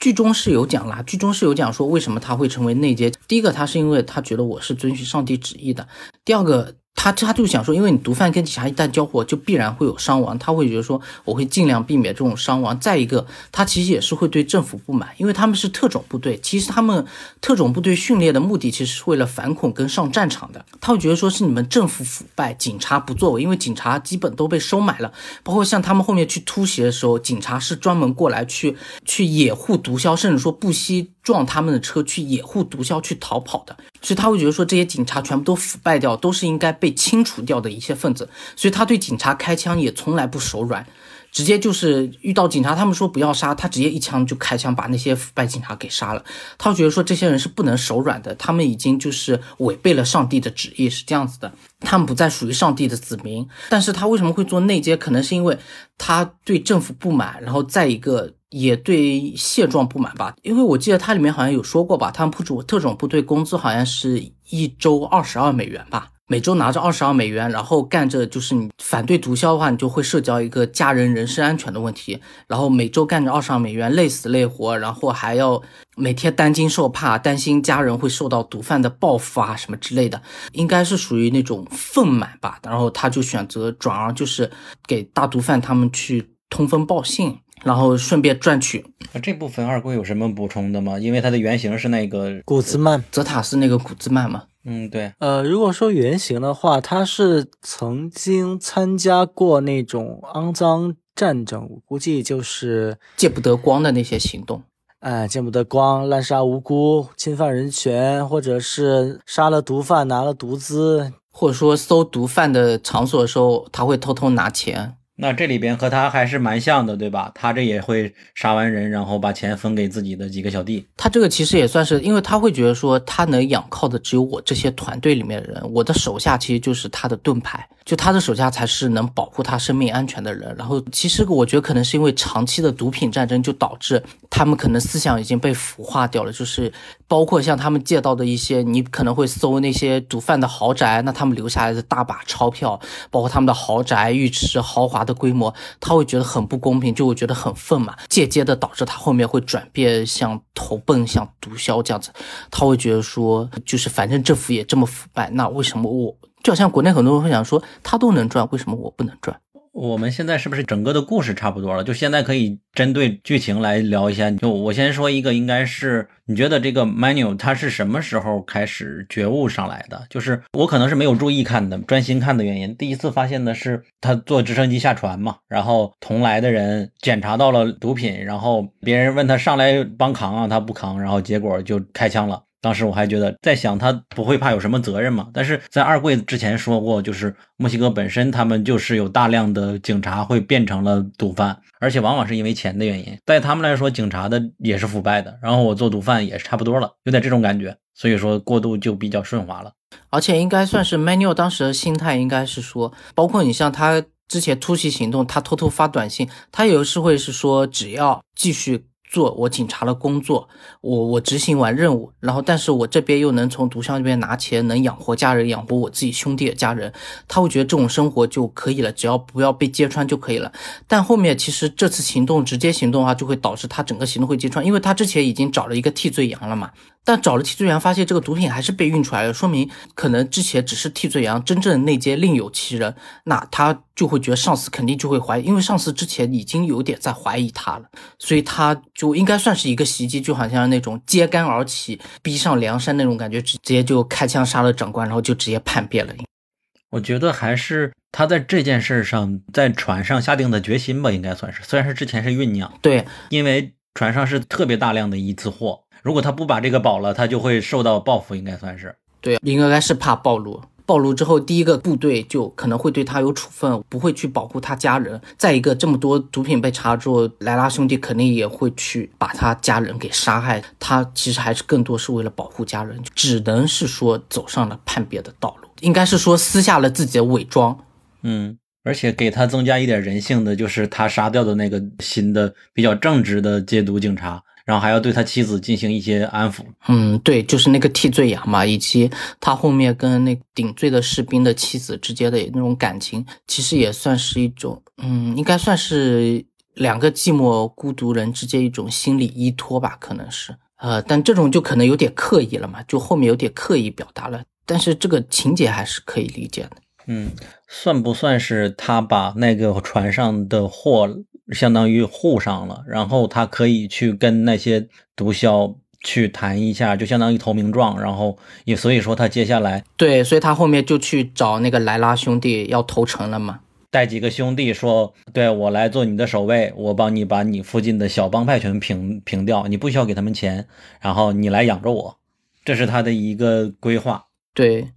剧中是有讲啦，剧中是有讲说为什么他会成为内奸。第一个，他是因为他觉得我是遵循上帝旨意的；第二个。他他就想说，因为你毒贩跟警察一旦交火，就必然会有伤亡。他会觉得说，我会尽量避免这种伤亡。再一个，他其实也是会对政府不满，因为他们是特种部队。其实他们特种部队训练的目的，其实是为了反恐跟上战场的。他会觉得说是你们政府腐败，警察不作为，因为警察基本都被收买了。包括像他们后面去突袭的时候，警察是专门过来去去掩护毒枭，甚至说不惜撞他们的车去掩护毒枭去逃跑的。所以他会觉得说，这些警察全部都腐败掉，都是应该被清除掉的一些分子。所以他对警察开枪也从来不手软，直接就是遇到警察，他们说不要杀，他直接一枪就开枪把那些腐败警察给杀了。他会觉得说这些人是不能手软的，他们已经就是违背了上帝的旨意，是这样子的，他们不再属于上帝的子民。但是他为什么会做内奸？可能是因为他对政府不满，然后再一个。也对现状不满吧，因为我记得它里面好像有说过吧，他们部种特种部队工资好像是一周二十二美元吧，每周拿着二十二美元，然后干着就是你反对毒枭的话，你就会涉及到一个家人人身安全的问题，然后每周干着二十二美元，累死累活，然后还要每天担惊受怕，担心家人会受到毒贩的报复啊什么之类的，应该是属于那种愤满吧，然后他就选择转而就是给大毒贩他们去通风报信。然后顺便赚取。这部分二龟有什么补充的吗？因为它的原型是那个古兹曼，泽塔是那个古兹曼嘛？嗯，对。呃，如果说原型的话，他是曾经参加过那种肮脏战争，我估计就是见不得光的那些行动。哎，见不得光，滥杀无辜，侵犯人权，或者是杀了毒贩拿了毒资，或者说搜毒贩的场所的时候，他会偷偷拿钱。那这里边和他还是蛮像的，对吧？他这也会杀完人，然后把钱分给自己的几个小弟。他这个其实也算是，因为他会觉得说，他能仰靠的只有我这些团队里面的人，我的手下其实就是他的盾牌，就他的手下才是能保护他生命安全的人。然后，其实我觉得可能是因为长期的毒品战争，就导致他们可能思想已经被腐化掉了。就是包括像他们借到的一些，你可能会搜那些毒贩的豪宅，那他们留下来的大把钞票，包括他们的豪宅、浴池、豪华。的规模，他会觉得很不公平，就会觉得很愤嘛，间接的导致他后面会转变像投奔、像毒枭这样子。他会觉得说，就是反正政府也这么腐败，那为什么我就好像国内很多人会想说，他都能赚，为什么我不能赚？我们现在是不是整个的故事差不多了？就现在可以针对剧情来聊一下。就我先说一个，应该是你觉得这个 Manu 他是什么时候开始觉悟上来的？就是我可能是没有注意看的，专心看的原因。第一次发现的是他坐直升机下船嘛，然后同来的人检查到了毒品，然后别人问他上来帮扛啊，他不扛，然后结果就开枪了。当时我还觉得在想他不会怕有什么责任嘛？但是在二贵之前说过，就是墨西哥本身他们就是有大量的警察会变成了毒贩，而且往往是因为钱的原因。在他们来说，警察的也是腐败的，然后我做毒贩也是差不多了，有点这种感觉。所以说过渡就比较顺滑了。而且应该算是 Manuel 当时的心态，应该是说，包括你像他之前突袭行动，他偷偷发短信，他有时会是说只要继续。做我警察的工作，我我执行完任务，然后但是我这边又能从毒枭那边拿钱，能养活家人，养活我自己兄弟的家人，他会觉得这种生活就可以了，只要不要被揭穿就可以了。但后面其实这次行动直接行动的话，就会导致他整个行动会揭穿，因为他之前已经找了一个替罪羊了嘛。但找了替罪羊，发现这个毒品还是被运出来了，说明可能之前只是替罪羊，真正内奸另有其人。那他就会觉得上司肯定就会怀疑，因为上司之前已经有点在怀疑他了，所以他就应该算是一个袭击，就好像那种揭竿而起，逼上梁山那种感觉，直接就开枪杀了长官，然后就直接叛变了。我觉得还是他在这件事上，在船上下定的决心吧，应该算是，虽然是之前是酝酿，对，因为船上是特别大量的一次货。如果他不把这个保了，他就会受到报复，应该算是对，应该是怕暴露，暴露之后，第一个部队就可能会对他有处分，不会去保护他家人。再一个，这么多毒品被查之后，莱拉兄弟肯定也会去把他家人给杀害。他其实还是更多是为了保护家人，只能是说走上了叛变的道路，应该是说撕下了自己的伪装。嗯，而且给他增加一点人性的，就是他杀掉的那个新的比较正直的戒毒警察。然后还要对他妻子进行一些安抚。嗯，对，就是那个替罪羊嘛，以及他后面跟那顶罪的士兵的妻子之间的那种感情，其实也算是一种，嗯，应该算是两个寂寞孤独人之间一种心理依托吧，可能是。呃，但这种就可能有点刻意了嘛，就后面有点刻意表达了。但是这个情节还是可以理解的。嗯，算不算是他把那个船上的货？相当于护上了，然后他可以去跟那些毒枭去谈一下，就相当于投名状，然后也所以说他接下来对，所以他后面就去找那个莱拉兄弟要投诚了嘛，带几个兄弟说，对我来做你的守卫，我帮你把你附近的小帮派全平平掉，你不需要给他们钱，然后你来养着我，这是他的一个规划。对，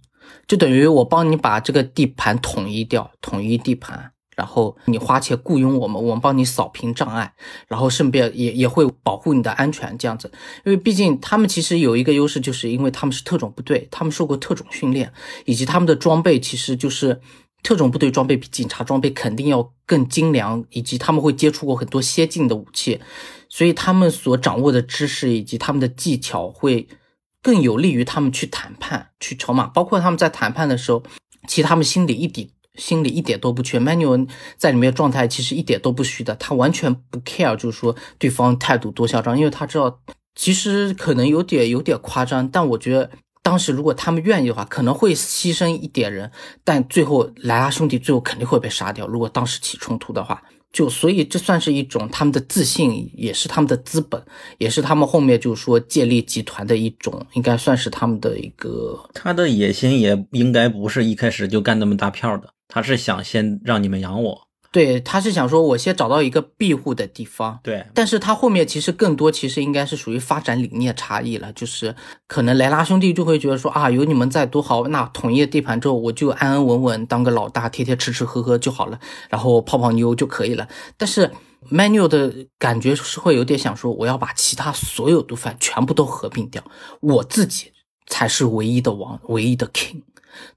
就等于我帮你把这个地盘统一掉，统一地盘。然后你花钱雇佣我们，我们帮你扫平障碍，然后顺便也也会保护你的安全，这样子。因为毕竟他们其实有一个优势，就是因为他们是特种部队，他们受过特种训练，以及他们的装备其实就是特种部队装备比警察装备肯定要更精良，以及他们会接触过很多先进的武器，所以他们所掌握的知识以及他们的技巧会更有利于他们去谈判、去筹码。包括他们在谈判的时候，其实他们心里一底。心里一点都不缺，Manuel 在里面状态其实一点都不虚的，他完全不 care，就是说对方态度多嚣张，因为他知道其实可能有点有点夸张，但我觉得当时如果他们愿意的话，可能会牺牲一点人，但最后莱拉兄弟最后肯定会被杀掉。如果当时起冲突的话，就所以这算是一种他们的自信，也是他们的资本，也是他们后面就是说建立集团的一种，应该算是他们的一个。他的野心也应该不是一开始就干那么大票的。他是想先让你们养我，对，他是想说，我先找到一个庇护的地方。对，但是他后面其实更多其实应该是属于发展理念差异了，就是可能莱拉兄弟就会觉得说啊，有你们在多好，那统一了地盘之后，我就安安稳稳当个老大，天天吃吃喝喝就好了，然后泡泡妞就可以了。但是 Manuel 的感觉是会有点想说，我要把其他所有毒贩全部都合并掉，我自己才是唯一的王，唯一的 king。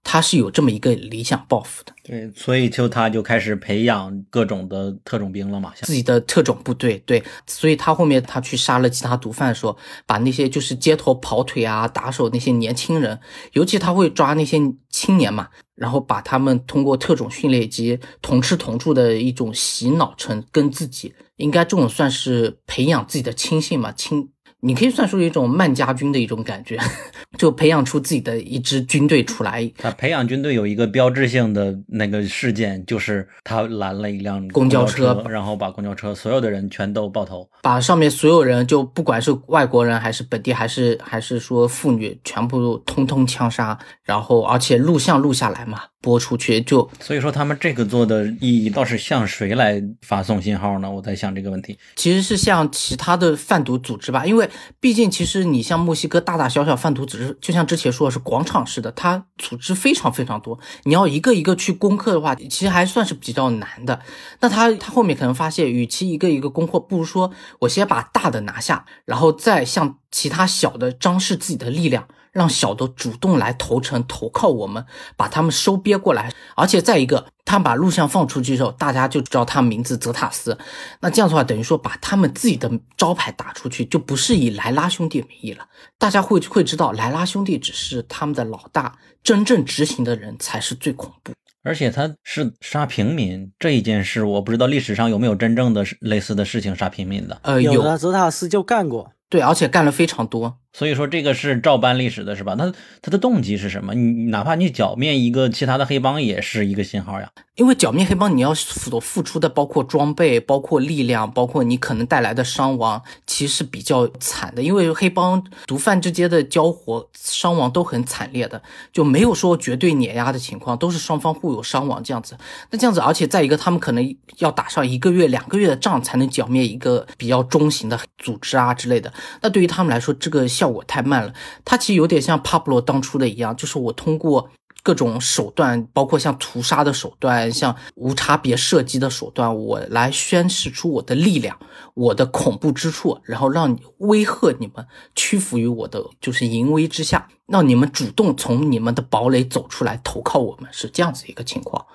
他是有这么一个理想抱负的，对，所以就他就开始培养各种的特种兵了嘛，自己的特种部队，对，所以他后面他去杀了其他毒贩的时候，把那些就是街头跑腿啊、打手那些年轻人，尤其他会抓那些青年嘛，然后把他们通过特种训练以及同吃同住的一种洗脑成跟自己，应该这种算是培养自己的亲信嘛，亲。你可以算出一种曼家军的一种感觉，就培养出自己的一支军队出来。他培养军队有一个标志性的那个事件，就是他拦了一辆公交车，然后把公交车所有的人全都爆头，把上面所有人，就不管是外国人还是本地，还是还是说妇女，全部通通枪杀，然后而且录像录下来嘛。播出去就，所以说他们这个做的意义倒是向谁来发送信号呢？我在想这个问题，其实是向其他的贩毒组织吧，因为毕竟其实你像墨西哥大大小小贩毒组织，就像之前说的是广场式的，它组织非常非常多，你要一个一个去攻克的话，其实还算是比较难的。那他他后面可能发现，与其一个一个攻克，不如说我先把大的拿下，然后再向其他小的张示自己的力量。让小的主动来投诚投靠我们，把他们收编过来。而且再一个，他把录像放出去之后，大家就知道他名字泽塔斯。那这样的话，等于说把他们自己的招牌打出去，就不是以莱拉兄弟名义了。大家会会知道，莱拉兄弟只是他们的老大，真正执行的人才是最恐怖。而且他是杀平民这一件事，我不知道历史上有没有真正的类似的事情杀平民的。呃，有的，泽塔斯就干过。对，而且干了非常多。所以说这个是照搬历史的，是吧？那他的动机是什么？你哪怕你剿灭一个其他的黑帮，也是一个信号呀。因为剿灭黑帮，你要所付出的包括装备、包括力量、包括你可能带来的伤亡，其实比较惨的。因为黑帮毒贩之间的交火，伤亡都很惨烈的，就没有说绝对碾压的情况，都是双方互有伤亡这样子。那这样子，而且再一个，他们可能要打上一个月、两个月的仗，才能剿灭一个比较中型的组织啊之类的。那对于他们来说，这个效果太慢了。他其实有点像帕布罗当初的一样，就是我通过。各种手段，包括像屠杀的手段，像无差别射击的手段，我来宣示出我的力量，我的恐怖之处，然后让你威吓你们屈服于我的就是淫威之下，让你们主动从你们的堡垒走出来投靠我们，是这样子一个情况。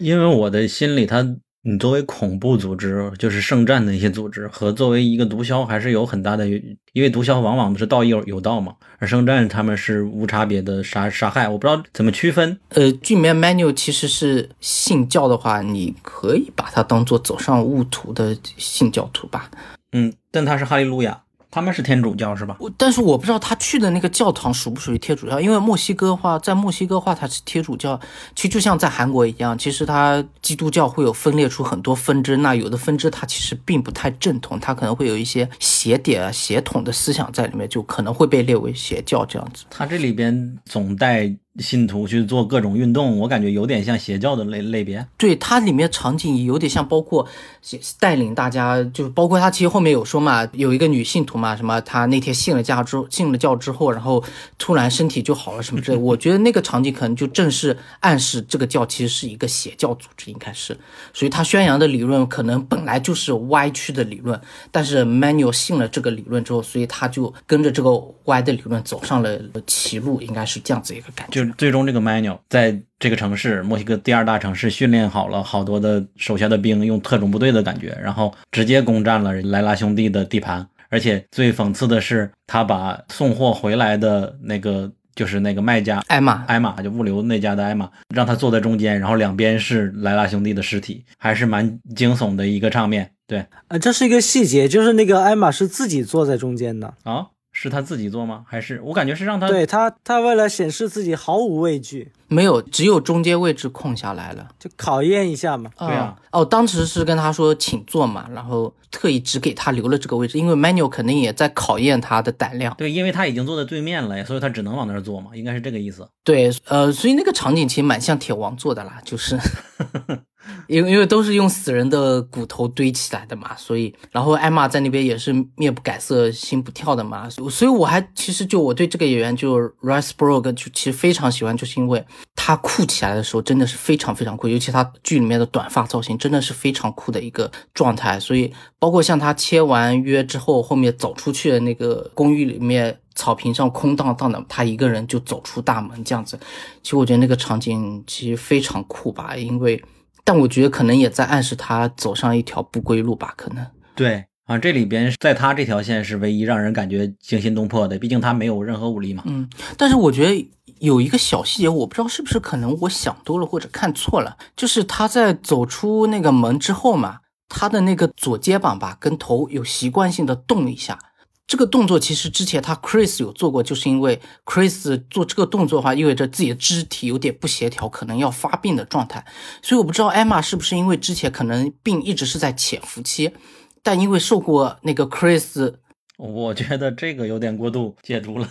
因为我的心里他。你作为恐怖组织，就是圣战的一些组织，和作为一个毒枭还是有很大的，因为毒枭往往是道义有道嘛，而圣战他们是无差别的杀杀害，我不知道怎么区分。呃，剧里面 Manuel 其实是信教的话，你可以把它当做走上误途的信教徒吧。嗯，但他是哈利路亚。他们是天主教是吧？但是我不知道他去的那个教堂属不属于天主教，因为墨西哥话，在墨西哥话它是天主教，其实就像在韩国一样，其实它基督教会有分裂出很多分支，那有的分支它其实并不太正统，它可能会有一些邪典啊、邪统的思想在里面，就可能会被列为邪教这样子。它这里边总带。信徒去做各种运动，我感觉有点像邪教的类类别。对，它里面场景有点像，包括带领大家，就包括他其实后面有说嘛，有一个女信徒嘛，什么她那天信了教之信了教之后，然后突然身体就好了什么之类。我觉得那个场景可能就正是暗示这个教其实是一个邪教组织，应该是。所以他宣扬的理论可能本来就是歪曲的理论，但是 Manuel 信了这个理论之后，所以他就跟着这个歪的理论走上了歧路，应该是这样子一个感觉。最终，这个 Manuel 在这个城市，墨西哥第二大城市，训练好了好多的手下的兵，用特种部队的感觉，然后直接攻占了莱拉兄弟的地盘。而且最讽刺的是，他把送货回来的那个，就是那个卖家艾玛，艾玛就物流那家的艾玛，让他坐在中间，然后两边是莱拉兄弟的尸体，还是蛮惊悚的一个场面。对，呃，这是一个细节，就是那个艾玛是自己坐在中间的啊。是他自己做吗？还是我感觉是让他对他，他为了显示自己毫无畏惧。没有，只有中间位置空下来了。就考验一下嘛。啊对啊哦，当时是跟他说请坐嘛，然后特意只给他留了这个位置，因为 Manuel 肯定也在考验他的胆量。对，因为他已经坐在对面了，所以他只能往那儿坐嘛，应该是这个意思。对，呃，所以那个场景其实蛮像铁王做的啦，就是 因为因为都是用死人的骨头堆起来的嘛，所以然后艾玛在那边也是面不改色心不跳的嘛，所以我还其实就我对这个演员就 Rice Brog 就其实非常喜欢，就是因为他酷起来的时候真的是非常非常酷，尤其他剧里面的短发造型真的是非常酷的一个状态，所以包括像他签完约之后后面走出去的那个公寓里面。草坪上空荡荡的，他一个人就走出大门这样子，其实我觉得那个场景其实非常酷吧，因为，但我觉得可能也在暗示他走上一条不归路吧，可能。对啊，这里边在他这条线是唯一让人感觉惊心动魄的，毕竟他没有任何武力嘛。嗯，但是我觉得有一个小细节，我不知道是不是可能我想多了或者看错了，就是他在走出那个门之后嘛，他的那个左肩膀吧跟头有习惯性的动一下。这个动作其实之前他 Chris 有做过，就是因为 Chris 做这个动作的话，意味着自己的肢体有点不协调，可能要发病的状态。所以我不知道 Emma 是不是因为之前可能病一直是在潜伏期，但因为受过那个 Chris 我觉得这个有点过度解读了。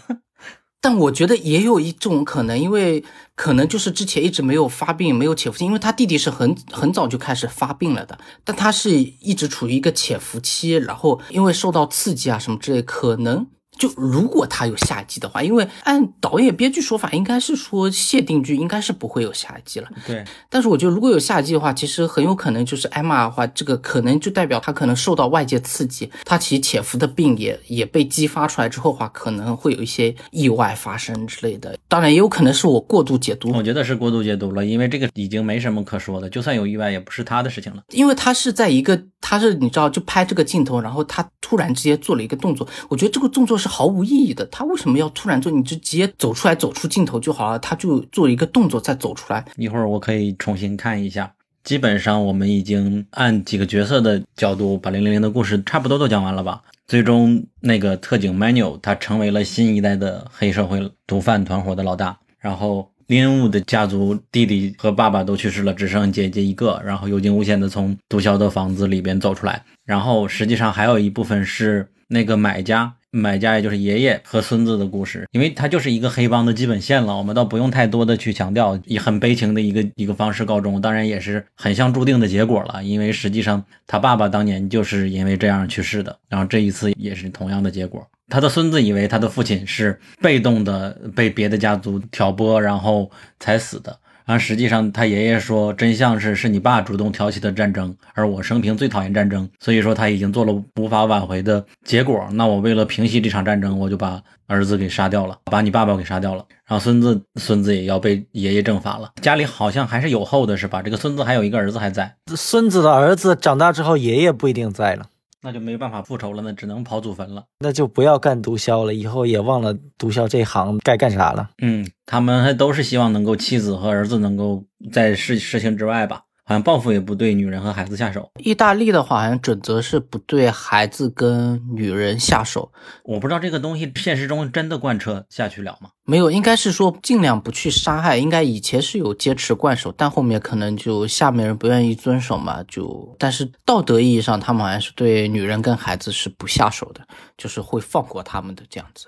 但我觉得也有一种可能，因为可能就是之前一直没有发病，没有潜伏期，因为他弟弟是很很早就开始发病了的，但他是一直处于一个潜伏期，然后因为受到刺激啊什么之类，可能就如果他有下一季的话，因为按导演编剧说法，应该是说谢定剧应该是不会有下一季了。对，但是我觉得如果有下一季的话，其实很有可能就是艾玛的话，这个可能就代表他可能受到外界刺激，他其实潜伏的病也也被激发出来之后的话，可能会有一些意外发生之类的。当然也有可能是我过度解读，我觉得是过度解读了，因为这个已经没什么可说的，就算有意外也不是他的事情了。因为他是在一个，他是你知道，就拍这个镜头，然后他突然之间做了一个动作，我觉得这个动作是毫无意义的。他为什么要突然做？你就直接走出来，走出镜头就好了。他就做一个动作再走出来。一会儿我可以重新看一下。基本上我们已经按几个角色的角度把零零零的故事差不多都讲完了吧？最终那个特警 Manuel 他成为了新一代的黑社会毒贩团伙的老大，然后林恩伍的家族弟弟和爸爸都去世了，只剩姐姐一个，然后有惊无险的从毒枭的房子里边走出来。然后实际上还有一部分是那个买家。买家也就是爷爷和孙子的故事，因为他就是一个黑帮的基本线了，我们倒不用太多的去强调，以很悲情的一个一个方式告终，当然也是很像注定的结果了，因为实际上他爸爸当年就是因为这样去世的，然后这一次也是同样的结果。他的孙子以为他的父亲是被动的被别的家族挑拨，然后才死的。然后实际上，他爷爷说，真相是是你爸主动挑起的战争，而我生平最讨厌战争，所以说他已经做了无法挽回的结果。那我为了平息这场战争，我就把儿子给杀掉了，把你爸爸给杀掉了，然后孙子孙子也要被爷爷正法了。家里好像还是有后的，是吧？这个孙子还有一个儿子还在，孙子的儿子长大之后，爷爷不一定在了，那就没办法复仇了，那只能跑祖坟了。那就不要干毒枭了，以后也忘了毒枭这行该干啥了。嗯，他们还都是希望能够妻子和儿子能够在事事情之外吧。好像报复也不对女人和孩子下手。意大利的话，好像准则是不对孩子跟女人下手。我不知道这个东西现实中真的贯彻下去了吗？没有，应该是说尽量不去杀害。应该以前是有坚持惯手，但后面可能就下面人不愿意遵守嘛，就但是道德意义上，他们好像是对女人跟孩子是不下手的，就是会放过他们的这样子。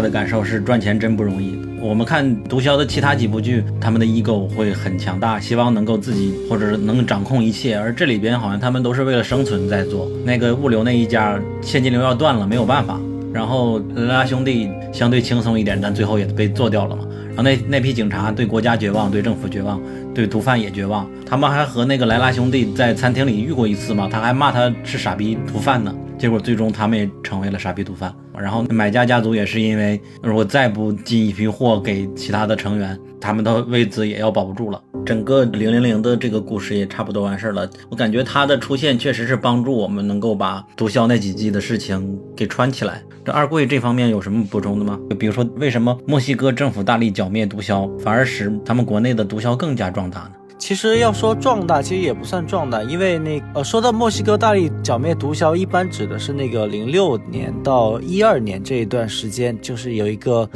的感受是赚钱真不容易。我们看毒枭的其他几部剧，他们的 ego 会很强大，希望能够自己或者能掌控一切。而这里边好像他们都是为了生存在做。那个物流那一家现金流要断了，没有办法。然后莱拉兄弟相对轻松一点，但最后也被做掉了嘛。然后那那批警察对国家绝望，对政府绝望，对毒贩也绝望。他们还和那个莱拉兄弟在餐厅里遇过一次嘛？他还骂他是傻逼毒贩呢。结果最终他们也成为了傻逼毒贩。然后买家家族也是因为，如果再不进一批货给其他的成员，他们的位置也要保不住了。整个零零零的这个故事也差不多完事儿了。我感觉他的出现确实是帮助我们能够把毒枭那几季的事情给串起来。这二贵这方面有什么补充的吗？就比如说，为什么墨西哥政府大力剿灭毒枭，反而使他们国内的毒枭更加壮大呢？其实要说壮大，其实也不算壮大，因为那呃，说到墨西哥大力剿灭毒枭，一般指的是那个零六年到一二年这一段时间，就是有一个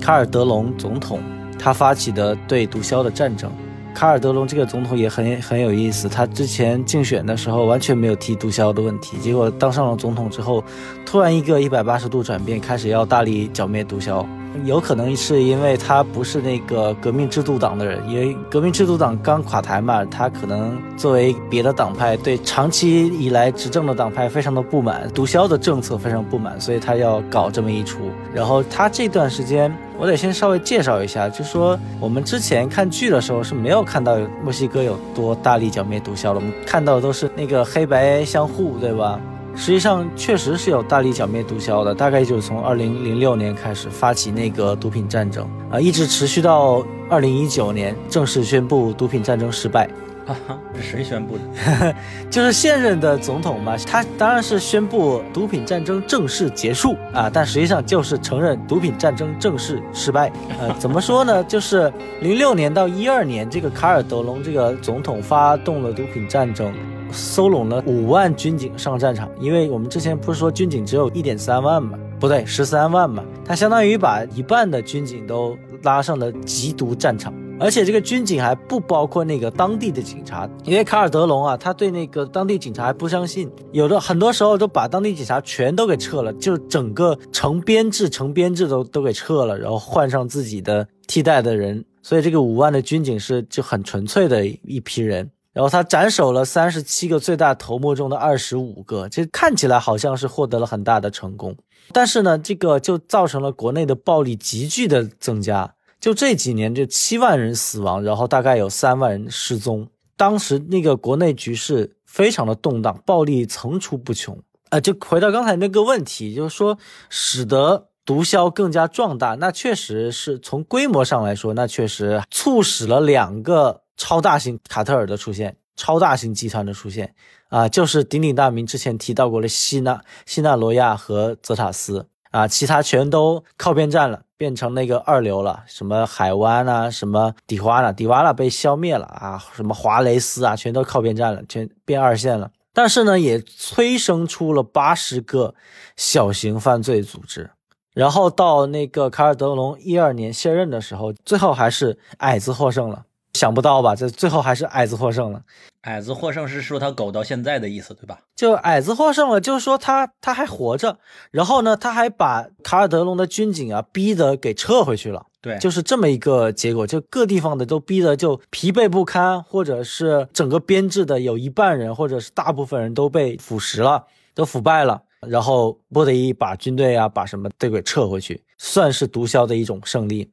卡尔德隆总统他发起的对毒枭的战争。卡尔德隆这个总统也很很有意思，他之前竞选的时候完全没有提毒枭的问题，结果当上了总统之后，突然一个一百八十度转变，开始要大力剿灭毒枭。有可能是因为他不是那个革命制度党的人，因为革命制度党刚垮台嘛，他可能作为别的党派，对长期以来执政的党派非常的不满，毒枭的政策非常不满，所以他要搞这么一出。然后他这段时间，我得先稍微介绍一下，就说我们之前看剧的时候是没有看到墨西哥有多大力剿灭毒枭的，我们看到的都是那个黑白相互，对吧？实际上确实是有大力剿灭毒枭的，大概就是从二零零六年开始发起那个毒品战争啊，一直持续到二零一九年正式宣布毒品战争失败。哈哈，是谁宣布的？就是现任的总统嘛，他当然是宣布毒品战争正式结束啊，但实际上就是承认毒品战争正式失败。呃，怎么说呢？就是零六年到一二年，这个卡尔德隆这个总统发动了毒品战争。收拢了五万军警上战场，因为我们之前不是说军警只有一点三万吗？不对，十三万嘛，他相当于把一半的军警都拉上了缉毒战场，而且这个军警还不包括那个当地的警察，因为卡尔德隆啊，他对那个当地警察还不相信，有的很多时候都把当地警察全都给撤了，就整个成编制成编制都都给撤了，然后换上自己的替代的人，所以这个五万的军警是就很纯粹的一批人。然后他斩首了三十七个最大头目中的二十五个，这看起来好像是获得了很大的成功，但是呢，这个就造成了国内的暴力急剧的增加。就这几年，就七万人死亡，然后大概有三万人失踪。当时那个国内局势非常的动荡，暴力层出不穷。啊，就回到刚才那个问题，就是说使得毒枭更加壮大，那确实是从规模上来说，那确实促使了两个。超大型卡特尔的出现，超大型集团的出现，啊，就是鼎鼎大名之前提到过的西纳西纳罗亚和泽塔斯啊，其他全都靠边站了，变成那个二流了。什么海湾啊，什么迪华纳，迪瓦纳被消灭了啊，什么华雷斯啊，全都靠边站了，全变二线了。但是呢，也催生出了八十个小型犯罪组织。然后到那个卡尔德隆一二年卸任的时候，最后还是矮子获胜了。想不到吧？这最后还是矮子获胜了。矮子获胜是说他苟到现在的意思，对吧？就矮子获胜了，就是说他他还活着。然后呢，他还把卡尔德隆的军警啊逼得给撤回去了。对，就是这么一个结果。就各地方的都逼得就疲惫不堪，或者是整个编制的有一半人或者是大部分人都被腐蚀了，都腐败了。然后不得已把军队啊把什么都给撤回去，算是毒枭的一种胜利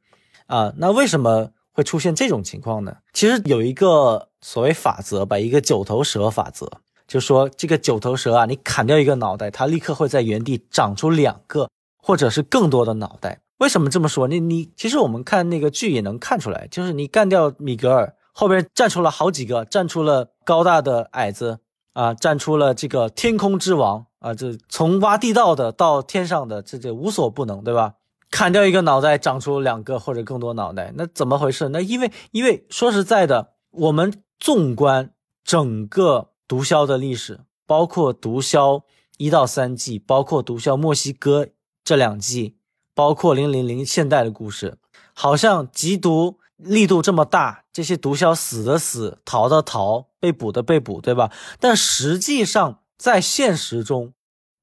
啊。那为什么？会出现这种情况呢？其实有一个所谓法则吧，一个九头蛇法则，就说这个九头蛇啊，你砍掉一个脑袋，它立刻会在原地长出两个或者是更多的脑袋。为什么这么说？你你其实我们看那个剧也能看出来，就是你干掉米格尔，后边站出了好几个，站出了高大的矮子啊，站出了这个天空之王啊，这从挖地道的到天上的，这这无所不能，对吧？砍掉一个脑袋，长出两个或者更多脑袋，那怎么回事？那因为，因为说实在的，我们纵观整个毒枭的历史，包括毒枭一到三季，包括毒枭墨西哥这两季，包括零零零现代的故事，好像缉毒力度这么大，这些毒枭死的死，逃的逃，被捕的被捕，对吧？但实际上在现实中，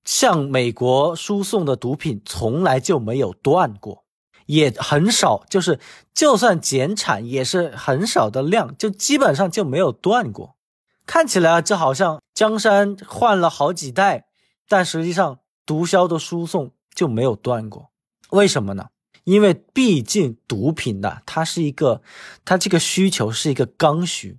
向美国输送的毒品从来就没有断过，也很少，就是就算减产也是很少的量，就基本上就没有断过。看起来啊这好像江山换了好几代，但实际上毒枭的输送就没有断过。为什么呢？因为毕竟毒品的它是一个，它这个需求是一个刚需。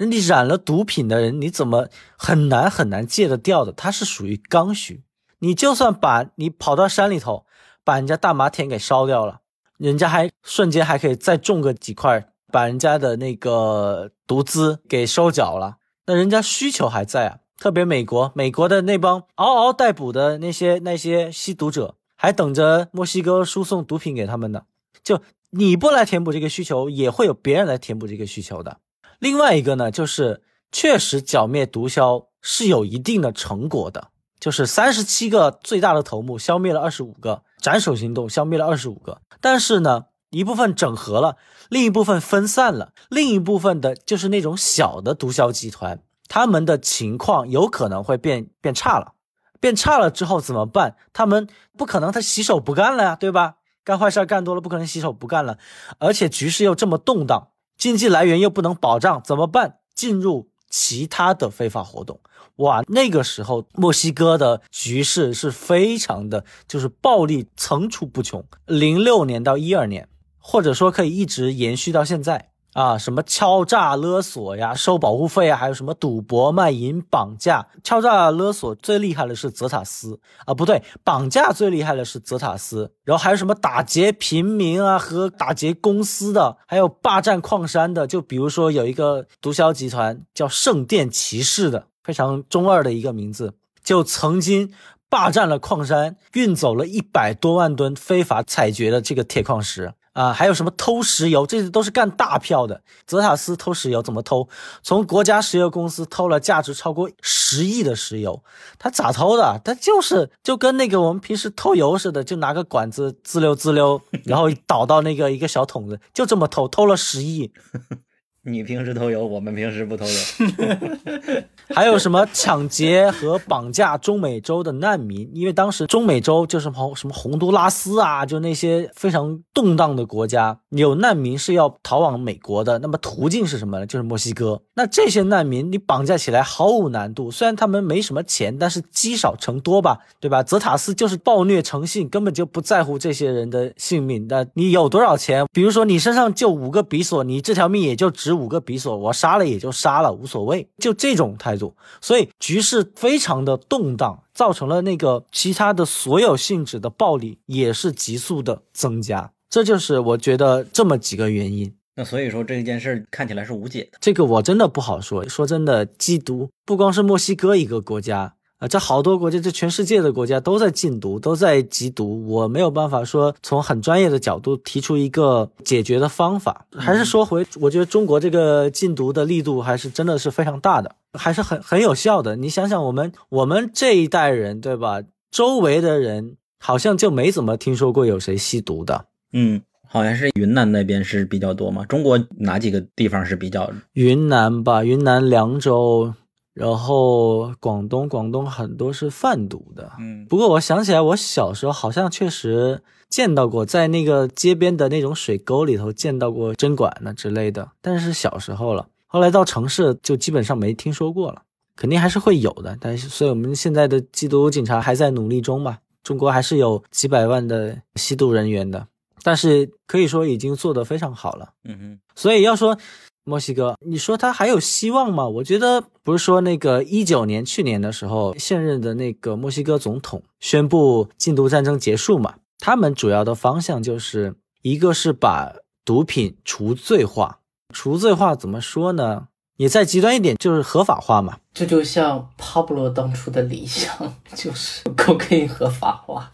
那你染了毒品的人，你怎么很难很难戒得掉的？它是属于刚需。你就算把你跑到山里头，把人家大麻田给烧掉了，人家还瞬间还可以再种个几块，把人家的那个毒资给收缴了。那人家需求还在啊。特别美国，美国的那帮嗷嗷待哺的那些那些吸毒者。还等着墨西哥输送毒品给他们呢，就你不来填补这个需求，也会有别人来填补这个需求的。另外一个呢，就是确实剿灭毒枭是有一定的成果的，就是三十七个最大的头目消灭了二十五个，斩首行动消灭了二十五个。但是呢，一部分整合了，另一部分分散了，另一部分的就是那种小的毒枭集团，他们的情况有可能会变变差了。变差了之后怎么办？他们不可能他洗手不干了呀，对吧？干坏事干多了，不可能洗手不干了。而且局势又这么动荡，经济来源又不能保障，怎么办？进入其他的非法活动。哇，那个时候墨西哥的局势是非常的，就是暴力层出不穷。零六年到一二年，或者说可以一直延续到现在。啊，什么敲诈勒索呀，收保护费啊，还有什么赌博、卖淫、绑架、敲诈勒索，最厉害的是泽塔斯。啊，不对，绑架最厉害的是泽塔斯，然后还有什么打劫平民啊和打劫公司的，还有霸占矿山的，就比如说有一个毒枭集团叫圣殿骑士的，非常中二的一个名字，就曾经霸占了矿山，运走了一百多万吨非法采掘的这个铁矿石。啊，还有什么偷石油？这些都是干大票的。泽塔斯偷石油怎么偷？从国家石油公司偷了价值超过十亿的石油。他咋偷的？他就是就跟那个我们平时偷油似的，就拿个管子滋溜滋溜，然后倒到那个一个小桶子，就这么偷，偷了十亿。你平时偷油，我们平时不偷油。还有什么抢劫和绑架中美洲的难民？因为当时中美洲就是什什么洪都拉斯啊，就那些非常动荡的国家，有难民是要逃往美国的。那么途径是什么呢？就是墨西哥。那这些难民你绑架起来毫无难度，虽然他们没什么钱，但是积少成多吧，对吧？泽塔斯就是暴虐成性，根本就不在乎这些人的性命。那你有多少钱？比如说你身上就五个比索，你这条命也就值。五个比索，我杀了也就杀了，无所谓，就这种态度。所以局势非常的动荡，造成了那个其他的所有性质的暴力也是急速的增加。这就是我觉得这么几个原因。那所以说这件事看起来是无解的，这个我真的不好说。说真的，缉毒不光是墨西哥一个国家。啊，这好多国家，这全世界的国家都在禁毒，都在缉毒。我没有办法说从很专业的角度提出一个解决的方法。还是说回，我觉得中国这个禁毒的力度还是真的是非常大的，还是很很有效的。你想想，我们我们这一代人，对吧？周围的人好像就没怎么听说过有谁吸毒的。嗯，好像是云南那边是比较多嘛。中国哪几个地方是比较？云南吧，云南凉州。然后广东，广东很多是贩毒的。嗯，不过我想起来，我小时候好像确实见到过，在那个街边的那种水沟里头见到过针管呢之类的。但是小时候了，后来到城市就基本上没听说过了。肯定还是会有的，但是所以我们现在的缉毒警察还在努力中吧。中国还是有几百万的吸毒人员的，但是可以说已经做得非常好了。嗯哼，所以要说。墨西哥，你说他还有希望吗？我觉得不是说那个一九年去年的时候，现任的那个墨西哥总统宣布禁毒战争结束嘛？他们主要的方向就是一个是把毒品除罪化，除罪化怎么说呢？也再极端一点就是合法化嘛。这就像帕布罗当初的理想，就是可以合法化。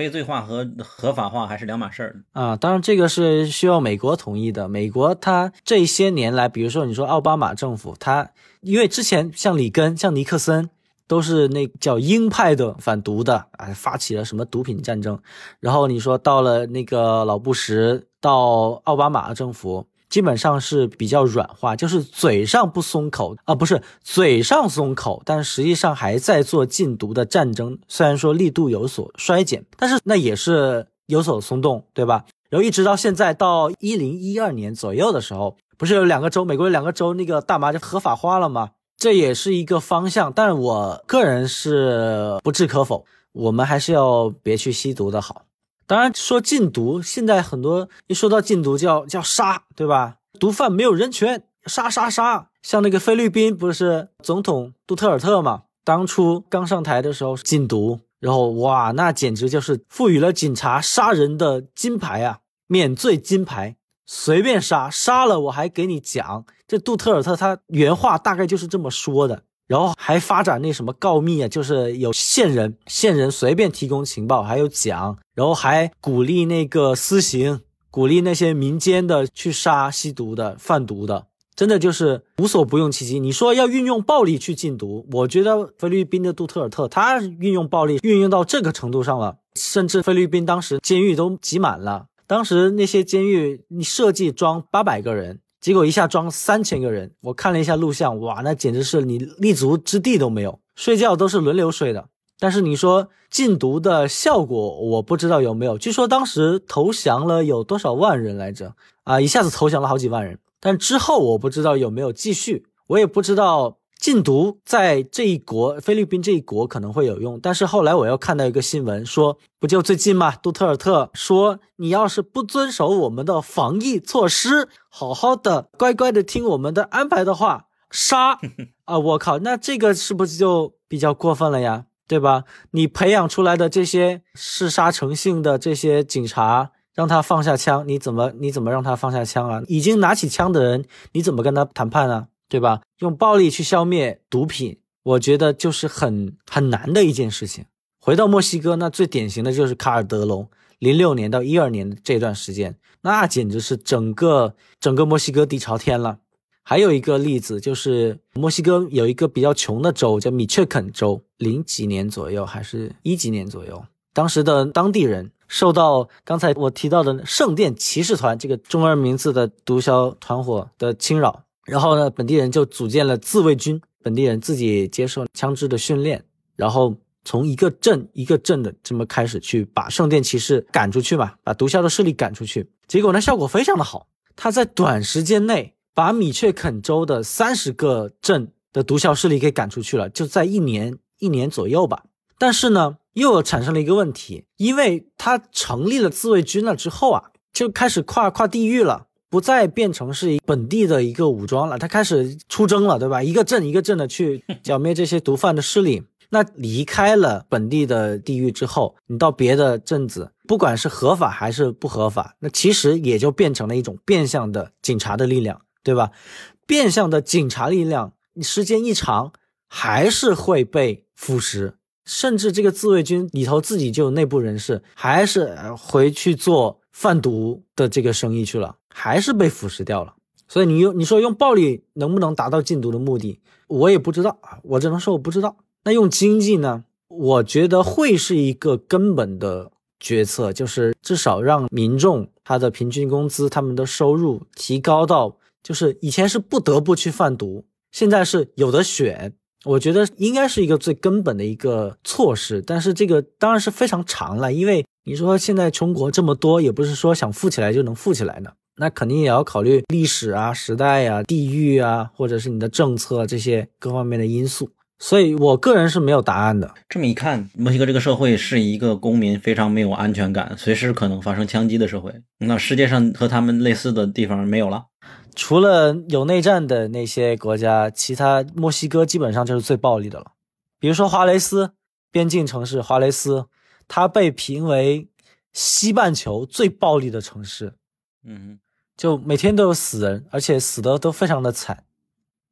非罪化和合法化还是两码事儿啊！当然，这个是需要美国同意的。美国它这些年来，比如说你说奥巴马政府，它因为之前像里根、像尼克森都是那叫鹰派的反毒的啊，发起了什么毒品战争。然后你说到了那个老布什到奥巴马政府，基本上是比较软化，就是嘴上不松口啊，不是嘴上松口，但实际上还在做禁毒的战争。虽然说力度有所衰减，但是那也是有所松动，对吧？然后一直到现在，到一零一二年左右的时候，不是有两个州，美国有两个州那个大麻就合法化了吗？这也是一个方向，但我个人是不置可否。我们还是要别去吸毒的好。当然说禁毒，现在很多一说到禁毒叫叫杀，对吧？毒贩没有人权，杀杀杀。像那个菲律宾不是总统杜特尔特嘛？当初刚上台的时候禁毒。然后哇，那简直就是赋予了警察杀人的金牌啊，免罪金牌，随便杀，杀了我还给你讲。这杜特尔特他原话大概就是这么说的。然后还发展那什么告密啊，就是有线人，线人随便提供情报，还有奖。然后还鼓励那个私刑，鼓励那些民间的去杀吸毒的、贩毒的。真的就是无所不用其极。你说要运用暴力去禁毒，我觉得菲律宾的杜特尔特他运用暴力运用到这个程度上了，甚至菲律宾当时监狱都挤满了。当时那些监狱你设计装八百个人，结果一下装三千个人。我看了一下录像，哇，那简直是你立足之地都没有，睡觉都是轮流睡的。但是你说禁毒的效果，我不知道有没有。据说当时投降了有多少万人来着？啊，一下子投降了好几万人。但之后我不知道有没有继续，我也不知道禁毒在这一国菲律宾这一国可能会有用。但是后来我又看到一个新闻，说不就最近吗，杜特尔特说你要是不遵守我们的防疫措施，好好的乖乖的听我们的安排的话，杀啊！我靠，那这个是不是就比较过分了呀？对吧？你培养出来的这些嗜杀成性的这些警察。让他放下枪，你怎么你怎么让他放下枪啊？已经拿起枪的人，你怎么跟他谈判呢？对吧？用暴力去消灭毒品，我觉得就是很很难的一件事情。回到墨西哥，那最典型的就是卡尔德隆，零六年到一二年这段时间，那简直是整个整个墨西哥底朝天了。还有一个例子就是墨西哥有一个比较穷的州叫米却肯州，零几年左右还是一几年左右，当时的当地人。受到刚才我提到的圣殿骑士团这个中二名字的毒枭团伙的侵扰，然后呢，本地人就组建了自卫军，本地人自己接受枪支的训练，然后从一个镇一个镇的这么开始去把圣殿骑士赶出去嘛，把毒枭的势力赶出去。结果呢，效果非常的好，他在短时间内把米却肯州的三十个镇的毒枭势力给赶出去了，就在一年一年左右吧。但是呢。又产生了一个问题，因为他成立了自卫军了之后啊，就开始跨跨地域了，不再变成是本地的一个武装了，他开始出征了，对吧？一个镇一个镇的去剿灭这些毒贩的势力。那离开了本地的地域之后，你到别的镇子，不管是合法还是不合法，那其实也就变成了一种变相的警察的力量，对吧？变相的警察力量，你时间一长，还是会被腐蚀。甚至这个自卫军里头自己就有内部人士，还是回去做贩毒的这个生意去了，还是被腐蚀掉了。所以你用你说用暴力能不能达到禁毒的目的，我也不知道啊，我只能说我不知道。那用经济呢？我觉得会是一个根本的决策，就是至少让民众他的平均工资、他们的收入提高到，就是以前是不得不去贩毒，现在是有的选。我觉得应该是一个最根本的一个措施，但是这个当然是非常长了，因为你说现在穷国这么多，也不是说想富起来就能富起来的，那肯定也要考虑历史啊、时代呀、地域啊，或者是你的政策这些各方面的因素。所以我个人是没有答案的。这么一看，墨西哥这个社会是一个公民非常没有安全感，随时可能发生枪击的社会。那世界上和他们类似的地方没有了。除了有内战的那些国家，其他墨西哥基本上就是最暴力的了。比如说华雷斯边境城市，华雷斯，它被评为西半球最暴力的城市。嗯，就每天都有死人，而且死的都非常的惨，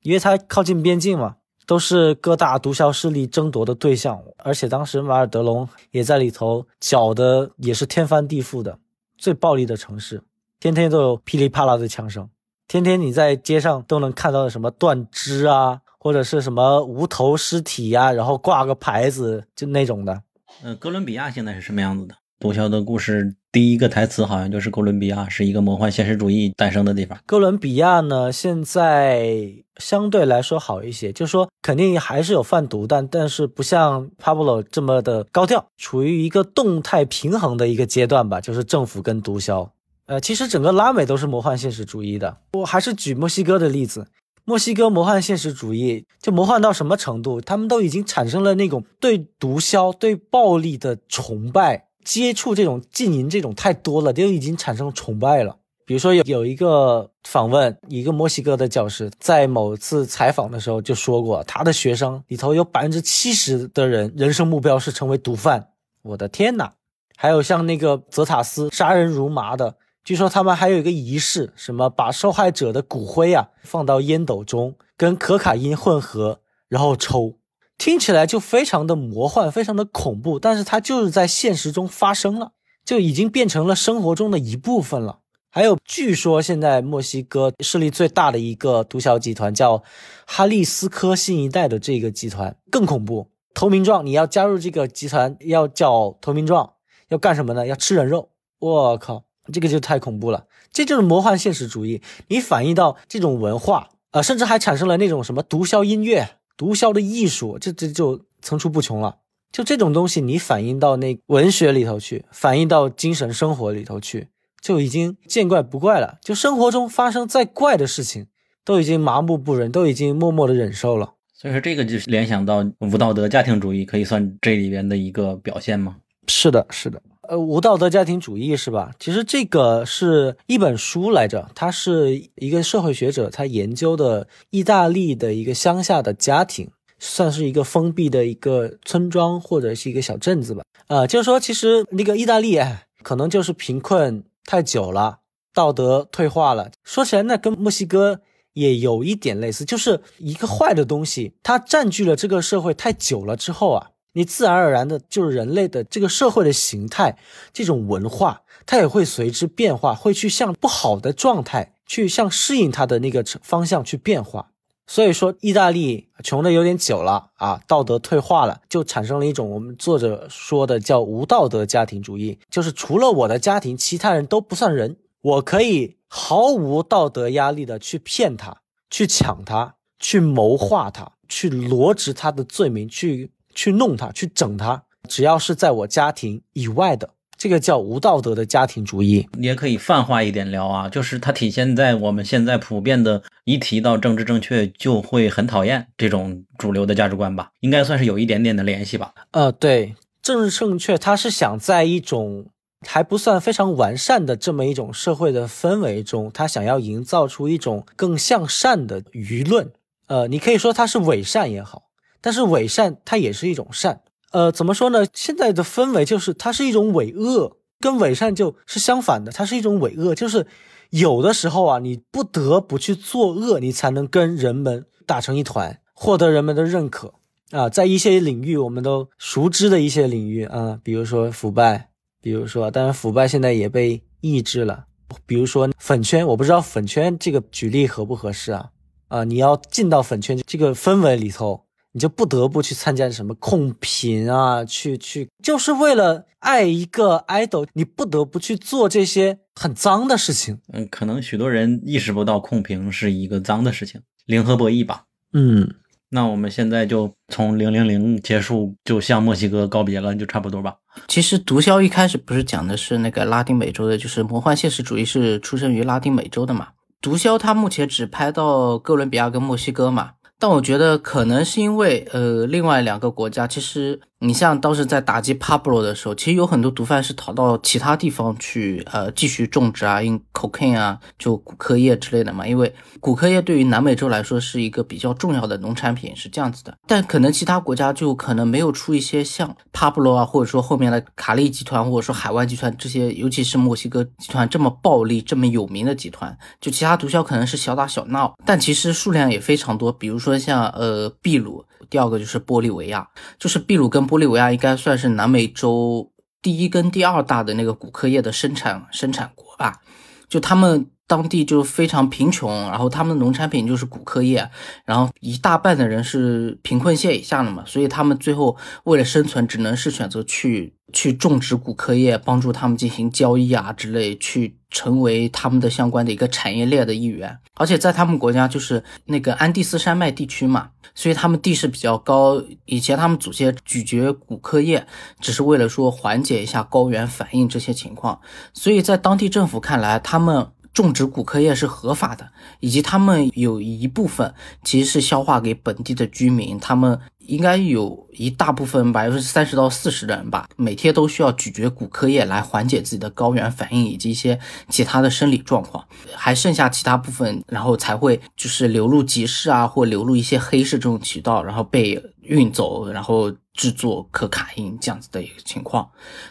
因为它靠近边境嘛，都是各大毒枭势力争夺的对象。而且当时马尔德隆也在里头搅的也是天翻地覆的，最暴力的城市，天天都有噼里啪啦的枪声。天天你在街上都能看到什么断肢啊，或者是什么无头尸体呀，然后挂个牌子就那种的。嗯，哥伦比亚现在是什么样子的？毒枭的故事第一个台词好像就是哥伦比亚是一个魔幻现实主义诞生的地方。哥伦比亚呢，现在相对来说好一些，就是说肯定还是有贩毒，但但是不像 Pablo 这么的高调，处于一个动态平衡的一个阶段吧，就是政府跟毒枭。呃，其实整个拉美都是魔幻现实主义的。我还是举墨西哥的例子，墨西哥魔幻现实主义就魔幻到什么程度？他们都已经产生了那种对毒枭、对暴力的崇拜，接触这种禁淫这种太多了，都已经产生崇拜了。比如说有有一个访问，一个墨西哥的教师在某次采访的时候就说过，他的学生里头有百分之七十的人人生目标是成为毒贩。我的天哪！还有像那个泽塔斯杀人如麻的。据说他们还有一个仪式，什么把受害者的骨灰啊放到烟斗中，跟可卡因混合，然后抽，听起来就非常的魔幻，非常的恐怖。但是它就是在现实中发生了，就已经变成了生活中的一部分了。还有，据说现在墨西哥势力最大的一个毒枭集团叫哈利斯科新一代的这个集团更恐怖。投名状，你要加入这个集团要交投名状，要干什么呢？要吃人肉。我靠！这个就太恐怖了，这就是魔幻现实主义。你反映到这种文化，呃，甚至还产生了那种什么毒枭音乐、毒枭的艺术，这这就层出不穷了。就这种东西，你反映到那文学里头去，反映到精神生活里头去，就已经见怪不怪了。就生活中发生再怪的事情，都已经麻木不仁，都已经默默的忍受了。所以说，这个就联想到无道德家庭主义，可以算这里边的一个表现吗？是的，是的。呃，无道德家庭主义是吧？其实这个是一本书来着，它是一个社会学者他研究的意大利的一个乡下的家庭，算是一个封闭的一个村庄或者是一个小镇子吧。呃，就是说，其实那个意大利可能就是贫困太久了，道德退化了。说起来，那跟墨西哥也有一点类似，就是一个坏的东西，它占据了这个社会太久了之后啊。你自然而然的，就是人类的这个社会的形态，这种文化，它也会随之变化，会去向不好的状态去向适应它的那个方向去变化。所以说，意大利穷的有点久了啊，道德退化了，就产生了一种我们作者说的叫无道德家庭主义，就是除了我的家庭，其他人都不算人，我可以毫无道德压力的去骗他，去抢他，去谋划他，去罗织他的罪名，去。去弄他，去整他，只要是在我家庭以外的，这个叫无道德的家庭主义。你也可以泛化一点聊啊，就是它体现在我们现在普遍的，一提到政治正确就会很讨厌这种主流的价值观吧，应该算是有一点点的联系吧。呃，对，政治正确，它是想在一种还不算非常完善的这么一种社会的氛围中，他想要营造出一种更向善的舆论。呃，你可以说它是伪善也好。但是伪善它也是一种善，呃，怎么说呢？现在的氛围就是它是一种伪恶，跟伪善就是相反的，它是一种伪恶，就是有的时候啊，你不得不去作恶，你才能跟人们打成一团，获得人们的认可啊。在一些领域我们都熟知的一些领域啊，比如说腐败，比如说，当然腐败现在也被抑制了，比如说粉圈，我不知道粉圈这个举例合不合适啊？啊，你要进到粉圈这个氛围里头。你就不得不去参加什么控评啊，去去，就是为了爱一个 idol，你不得不去做这些很脏的事情。嗯，可能许多人意识不到控评是一个脏的事情，零和博弈吧。嗯，那我们现在就从零零零结束，就向墨西哥告别了，就差不多吧。其实毒枭一开始不是讲的是那个拉丁美洲的，就是魔幻现实主义是出生于拉丁美洲的嘛？毒枭他目前只拍到哥伦比亚跟墨西哥嘛？但我觉得可能是因为，呃，另外两个国家其实。你像当时在打击 Pablo 的时候，其实有很多毒贩是逃到其他地方去，呃，继续种植啊，用 cocaine 啊，就骨科叶之类的嘛。因为骨科叶对于南美洲来说是一个比较重要的农产品，是这样子的。但可能其他国家就可能没有出一些像 Pablo 啊，或者说后面的卡利集团，或者说海外集团这些，尤其是墨西哥集团这么暴力、这么有名的集团。就其他毒枭可能是小打小闹，但其实数量也非常多。比如说像呃秘鲁，第二个就是玻利维亚，就是秘鲁跟。玻利维亚应该算是南美洲第一跟第二大的那个骨科业的生产生产国吧，就他们当地就非常贫穷，然后他们的农产品就是骨科业，然后一大半的人是贫困线以下的嘛，所以他们最后为了生存，只能是选择去去种植骨科业，帮助他们进行交易啊之类，去成为他们的相关的一个产业链的一员。而且在他们国家就是那个安第斯山脉地区嘛，所以他们地势比较高。以前他们祖先咀嚼骨科叶，只是为了说缓解一下高原反应这些情况。所以在当地政府看来，他们种植骨科叶是合法的，以及他们有一部分其实是消化给本地的居民，他们。应该有一大部分百分之三十到四十的人吧，每天都需要咀嚼骨科液来缓解自己的高原反应以及一些其他的生理状况，还剩下其他部分，然后才会就是流入集市啊，或流入一些黑市这种渠道，然后被运走，然后制作可卡因这样子的一个情况。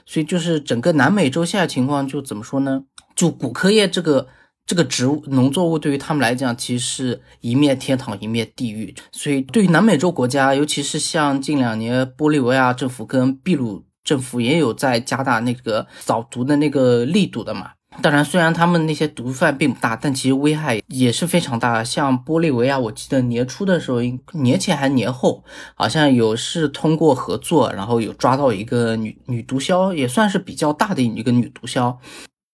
所以就是整个南美洲现在情况就怎么说呢？就骨科液这个。这个植物农作物对于他们来讲，其实是一面天堂，一面地狱。所以，对于南美洲国家，尤其是像近两年玻利维亚政府跟秘鲁政府也有在加大那个扫毒的那个力度的嘛。当然，虽然他们那些毒贩并不大，但其实危害也是非常大。像玻利维亚，我记得年初的时候，年前还年后，好像有是通过合作，然后有抓到一个女女毒枭，也算是比较大的一个女毒枭。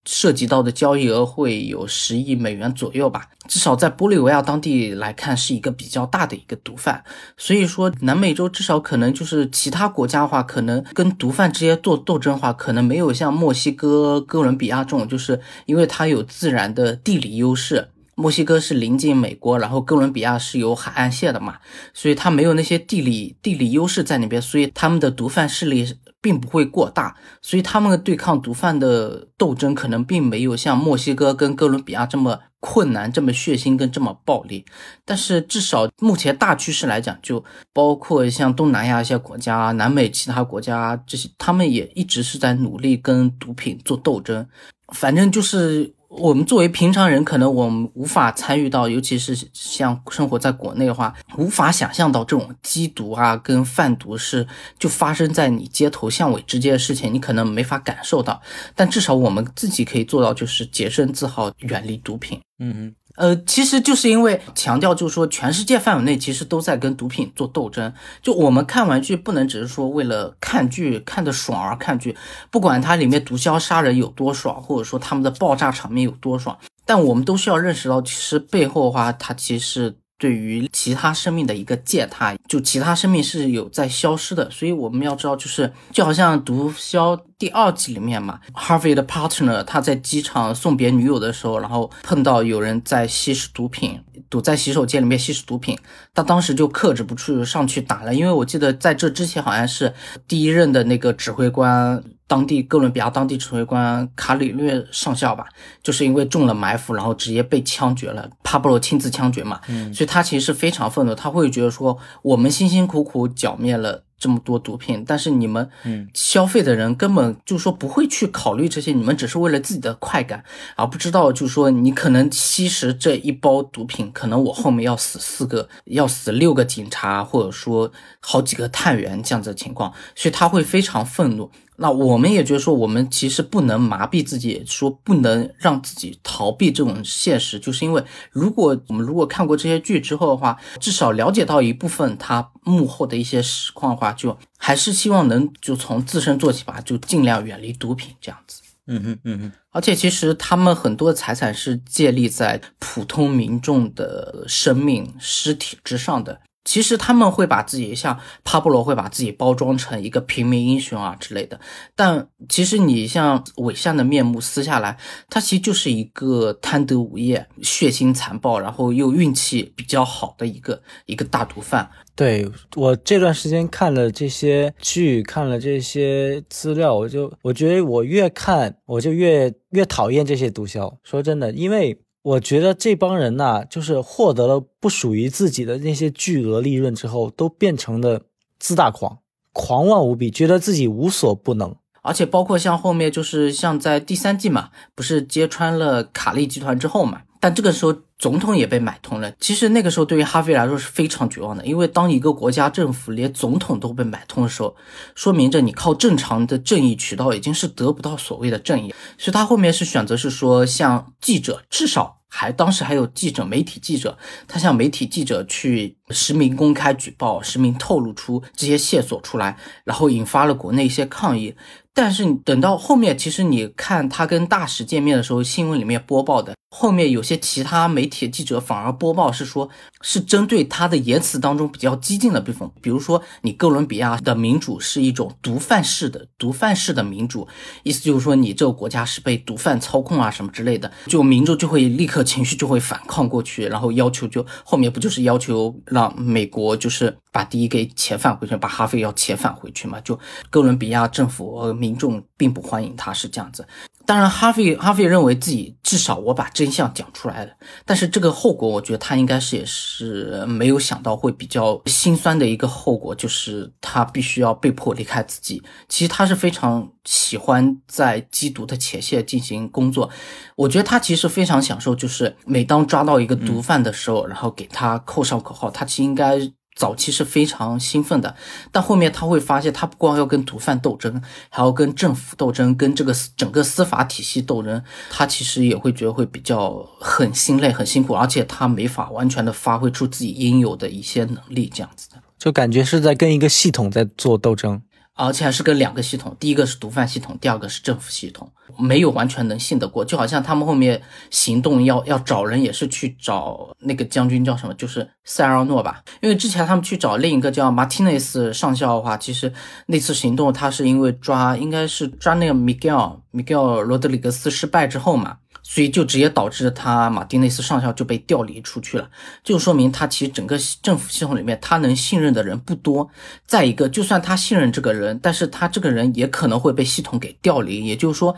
涉及到的交易额会有十亿美元左右吧，至少在玻利维亚当地来看是一个比较大的一个毒贩。所以说，南美洲至少可能就是其他国家的话，可能跟毒贩之间做斗争的话，可能没有像墨西哥、哥伦比亚这种，就是因为它有自然的地理优势。墨西哥是临近美国，然后哥伦比亚是有海岸线的嘛，所以它没有那些地理地理优势在那边，所以他们的毒贩势力。并不会过大，所以他们对抗毒贩的斗争可能并没有像墨西哥跟哥伦比亚这么困难、这么血腥跟这么暴力。但是至少目前大趋势来讲，就包括像东南亚一些国家、南美其他国家这些，他们也一直是在努力跟毒品做斗争。反正就是。我们作为平常人，可能我们无法参与到，尤其是像生活在国内的话，无法想象到这种缉毒啊跟贩毒是就发生在你街头巷尾之间的事情，你可能没法感受到。但至少我们自己可以做到，就是洁身自好，远离毒品。嗯嗯。呃，其实就是因为强调，就是说，全世界范围内其实都在跟毒品做斗争。就我们看玩具，不能只是说为了看剧看得爽而看剧，不管它里面毒枭杀人有多爽，或者说他们的爆炸场面有多爽，但我们都需要认识到，其实背后的话，它其实对于其他生命的一个践踏，就其他生命是有在消失的。所以我们要知道，就是就好像毒枭。第二季里面嘛，Harvey 的 partner 他在机场送别女友的时候，然后碰到有人在吸食毒品，堵在洗手间里面吸食毒品，他当时就克制不住上去打了。因为我记得在这之前好像是第一任的那个指挥官，当地哥伦比亚当地指挥官卡里略上校吧，就是因为中了埋伏，然后直接被枪决了。帕布罗亲自枪决嘛，嗯所以他其实是非常愤怒，他会觉得说我们辛辛苦苦剿灭了。这么多毒品，但是你们消费的人根本就说不会去考虑这些，你们只是为了自己的快感，而不知道就是说你可能吸食这一包毒品，可能我后面要死四个，要死六个警察，或者说好几个探员这样子的情况，所以他会非常愤怒。那我们也觉得说，我们其实不能麻痹自己，说不能让自己逃避这种现实，就是因为如果我们如果看过这些剧之后的话，至少了解到一部分他幕后的一些实况的话，就还是希望能就从自身做起吧，就尽量远离毒品这样子。嗯哼，嗯哼。而且其实他们很多财产是建立在普通民众的生命尸体之上的。其实他们会把自己像帕布罗会把自己包装成一个平民英雄啊之类的，但其实你像伪善的面目撕下来，他其实就是一个贪得无厌、血腥残暴，然后又运气比较好的一个一个大毒贩。对我这段时间看了这些剧，看了这些资料，我就我觉得我越看我就越越讨厌这些毒枭。说真的，因为。我觉得这帮人呐，就是获得了不属于自己的那些巨额利润之后，都变成了自大狂，狂妄无比，觉得自己无所不能。而且包括像后面，就是像在第三季嘛，不是揭穿了卡利集团之后嘛。但这个时候，总统也被买通了。其实那个时候，对于哈菲来说是非常绝望的，因为当一个国家政府连总统都被买通的时候，说明着你靠正常的正义渠道已经是得不到所谓的正义。所以他后面是选择是说，向记者，至少还当时还有记者、媒体记者，他向媒体记者去实名公开举报，实名透露出这些线索出来，然后引发了国内一些抗议。但是你等到后面，其实你看他跟大使见面的时候，新闻里面播报的，后面有些其他媒体记者反而播报是说，是针对他的言辞当中比较激进的部分，比如说你哥伦比亚的民主是一种毒贩式的毒贩式的民主，意思就是说你这个国家是被毒贩操控啊什么之类的，就民众就会立刻情绪就会反抗过去，然后要求就后面不就是要求让美国就是把第一给遣返回去，把哈菲要遣返回去嘛？就哥伦比亚政府。民众并不欢迎他，是这样子。当然，哈菲哈菲认为自己至少我把真相讲出来了，但是这个后果，我觉得他应该是也是没有想到会比较心酸的一个后果，就是他必须要被迫离开自己。其实他是非常喜欢在缉毒的前线进行工作，我觉得他其实非常享受，就是每当抓到一个毒贩的时候，然后给他扣上口号，他其实应该。早期是非常兴奋的，但后面他会发现，他不光要跟毒贩斗争，还要跟政府斗争，跟这个整个司法体系斗争，他其实也会觉得会比较很心累、很辛苦，而且他没法完全的发挥出自己应有的一些能力，这样子的，就感觉是在跟一个系统在做斗争。而且还是跟两个系统，第一个是毒贩系统，第二个是政府系统，没有完全能信得过。就好像他们后面行动要要找人，也是去找那个将军叫什么，就是塞尔诺吧。因为之前他们去找另一个叫马蒂内斯上校的话，其实那次行动他是因为抓，应该是抓那个米盖尔米盖尔罗德里格斯失败之后嘛。所以就直接导致他马丁内斯上校就被调离出去了，就说明他其实整个政府系统里面他能信任的人不多。再一个，就算他信任这个人，但是他这个人也可能会被系统给调离。也就是说，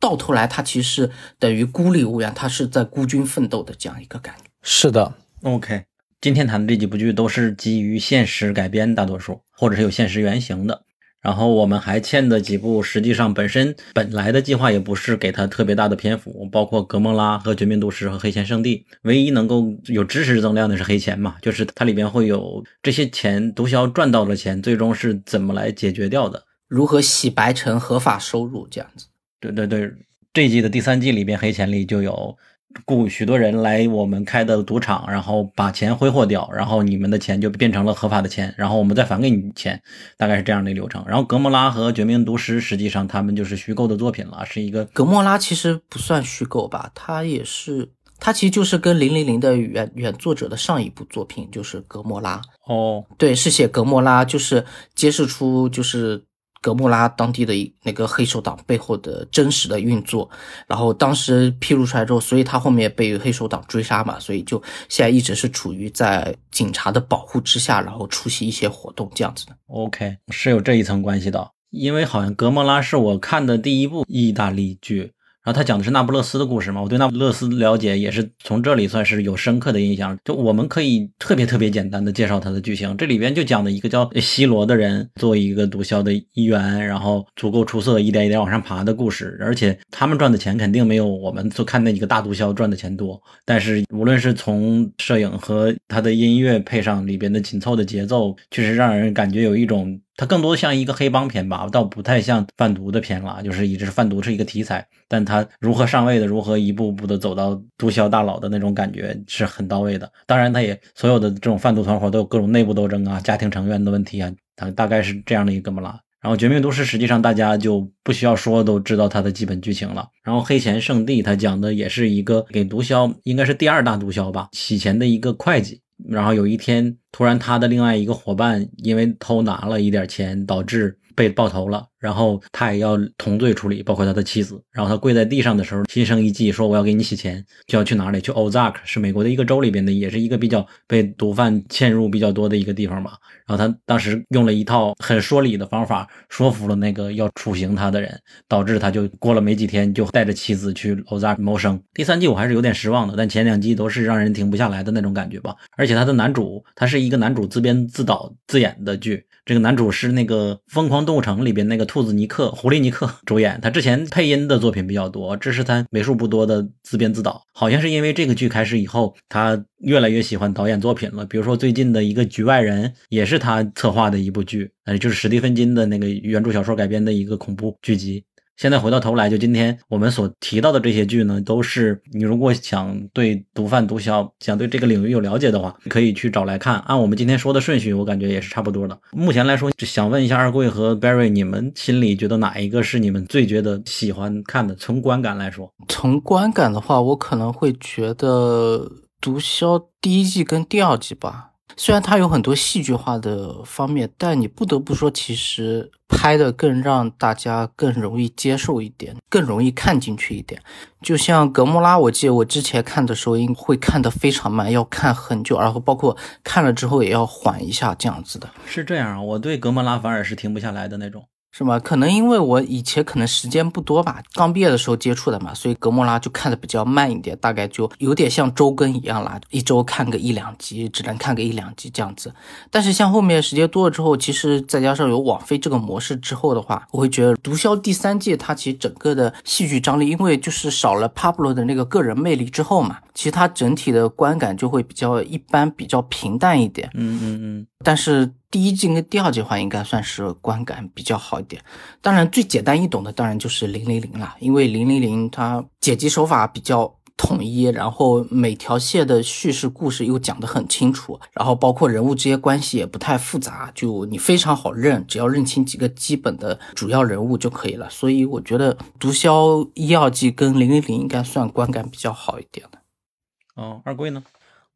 到头来他其实等于孤立无援，他是在孤军奋斗的这样一个感觉。是的，OK，今天谈的这几部剧都是基于现实改编，大多数或者是有现实原型的。然后我们还欠的几部，实际上本身本来的计划也不是给他特别大的篇幅，包括《格莫拉》和《绝命毒师》和《黑钱圣地》，唯一能够有知识增量的是黑钱嘛，就是它里边会有这些钱，毒枭赚到的钱，最终是怎么来解决掉的，如何洗白成合法收入这样子。对对对，这一季的第三季里边，黑钱里就有。雇许多人来我们开的赌场，然后把钱挥霍掉，然后你们的钱就变成了合法的钱，然后我们再返给你钱，大概是这样的流程。然后格莫拉和绝命毒师实际上他们就是虚构的作品了，是一个格莫拉其实不算虚构吧，它也是，它其实就是跟零零零的原原作者的上一部作品就是格莫拉哦，对，是写格莫拉，就是揭示出就是。格莫拉当地的那个黑手党背后的真实的运作，然后当时披露出来之后，所以他后面被黑手党追杀嘛，所以就现在一直是处于在警察的保护之下，然后出席一些活动这样子的。OK，是有这一层关系的，因为好像格莫拉是我看的第一部意大利剧。然后他讲的是那不勒斯的故事嘛，我对那不勒斯了解也是从这里算是有深刻的印象。就我们可以特别特别简单的介绍他的剧情，这里边就讲的一个叫西罗的人作为一个毒枭的一员，然后足够出色，一点一点往上爬的故事。而且他们赚的钱肯定没有我们所看那几个大毒枭赚的钱多，但是无论是从摄影和他的音乐配上里边的紧凑的节奏，确实让人感觉有一种。它更多像一个黑帮片吧，倒不太像贩毒的片了。就是一直是贩毒是一个题材，但它如何上位的，如何一步步的走到毒枭大佬的那种感觉是很到位的。当然，它也所有的这种贩毒团伙都有各种内部斗争啊、家庭成员的问题啊，它大概是这样的一个嘛拉。然后《绝命毒师》实际上大家就不需要说都知道它的基本剧情了。然后《黑钱圣地》它讲的也是一个给毒枭，应该是第二大毒枭吧，洗钱的一个会计。然后有一天，突然他的另外一个伙伴因为偷拿了一点钱，导致被爆头了。然后他也要同罪处理，包括他的妻子。然后他跪在地上的时候，心生一计，说我要给你洗钱，就要去哪里？去 Ozark，是美国的一个州里边的，也是一个比较被毒贩嵌入比较多的一个地方嘛。然后他当时用了一套很说理的方法，说服了那个要处刑他的人，导致他就过了没几天，就带着妻子去 Ozark 谋生。第三季我还是有点失望的，但前两季都是让人停不下来的那种感觉吧。而且他的男主，他是一个男主自编自导自演的剧。这个男主是那个《疯狂动物城》里边那个兔子尼克、狐狸尼克主演，他之前配音的作品比较多，这是他为数不多的自编自导。好像是因为这个剧开始以后，他越来越喜欢导演作品了。比如说最近的一个《局外人》，也是他策划的一部剧，呃，就是史蒂芬金的那个原著小说改编的一个恐怖剧集。现在回到头来，就今天我们所提到的这些剧呢，都是你如果想对毒贩毒枭，想对这个领域有了解的话，可以去找来看。按我们今天说的顺序，我感觉也是差不多的。目前来说，想问一下二贵和 Barry，你们心里觉得哪一个是你们最觉得喜欢看的？从观感来说，从观感的话，我可能会觉得毒枭第一季跟第二季吧。虽然它有很多戏剧化的方面，但你不得不说，其实拍的更让大家更容易接受一点，更容易看进去一点。就像格莫拉，我记得我之前看的时候，应会看得非常慢，要看很久，然后包括看了之后也要缓一下这样子的。是这样啊，我对格莫拉反而是停不下来的那种。是吗？可能因为我以前可能时间不多吧，刚毕业的时候接触的嘛，所以格莫拉就看的比较慢一点，大概就有点像周更一样啦，一周看个一两集，只能看个一两集这样子。但是像后面时间多了之后，其实再加上有网飞这个模式之后的话，我会觉得《毒枭》第三季它其实整个的戏剧张力，因为就是少了 Pablo 的那个个人魅力之后嘛，其实它整体的观感就会比较一般，比较平淡一点。嗯嗯嗯。但是。第一季跟第二季的话，应该算是观感比较好一点。当然，最简单易懂的当然就是零零零了，因为零零零它剪辑手法比较统一，然后每条线的叙事故事又讲得很清楚，然后包括人物之间关系也不太复杂，就你非常好认，只要认清几个基本的主要人物就可以了。所以我觉得《毒枭》一二季跟零零零应该算观感比较好一点的。哦，二贵呢？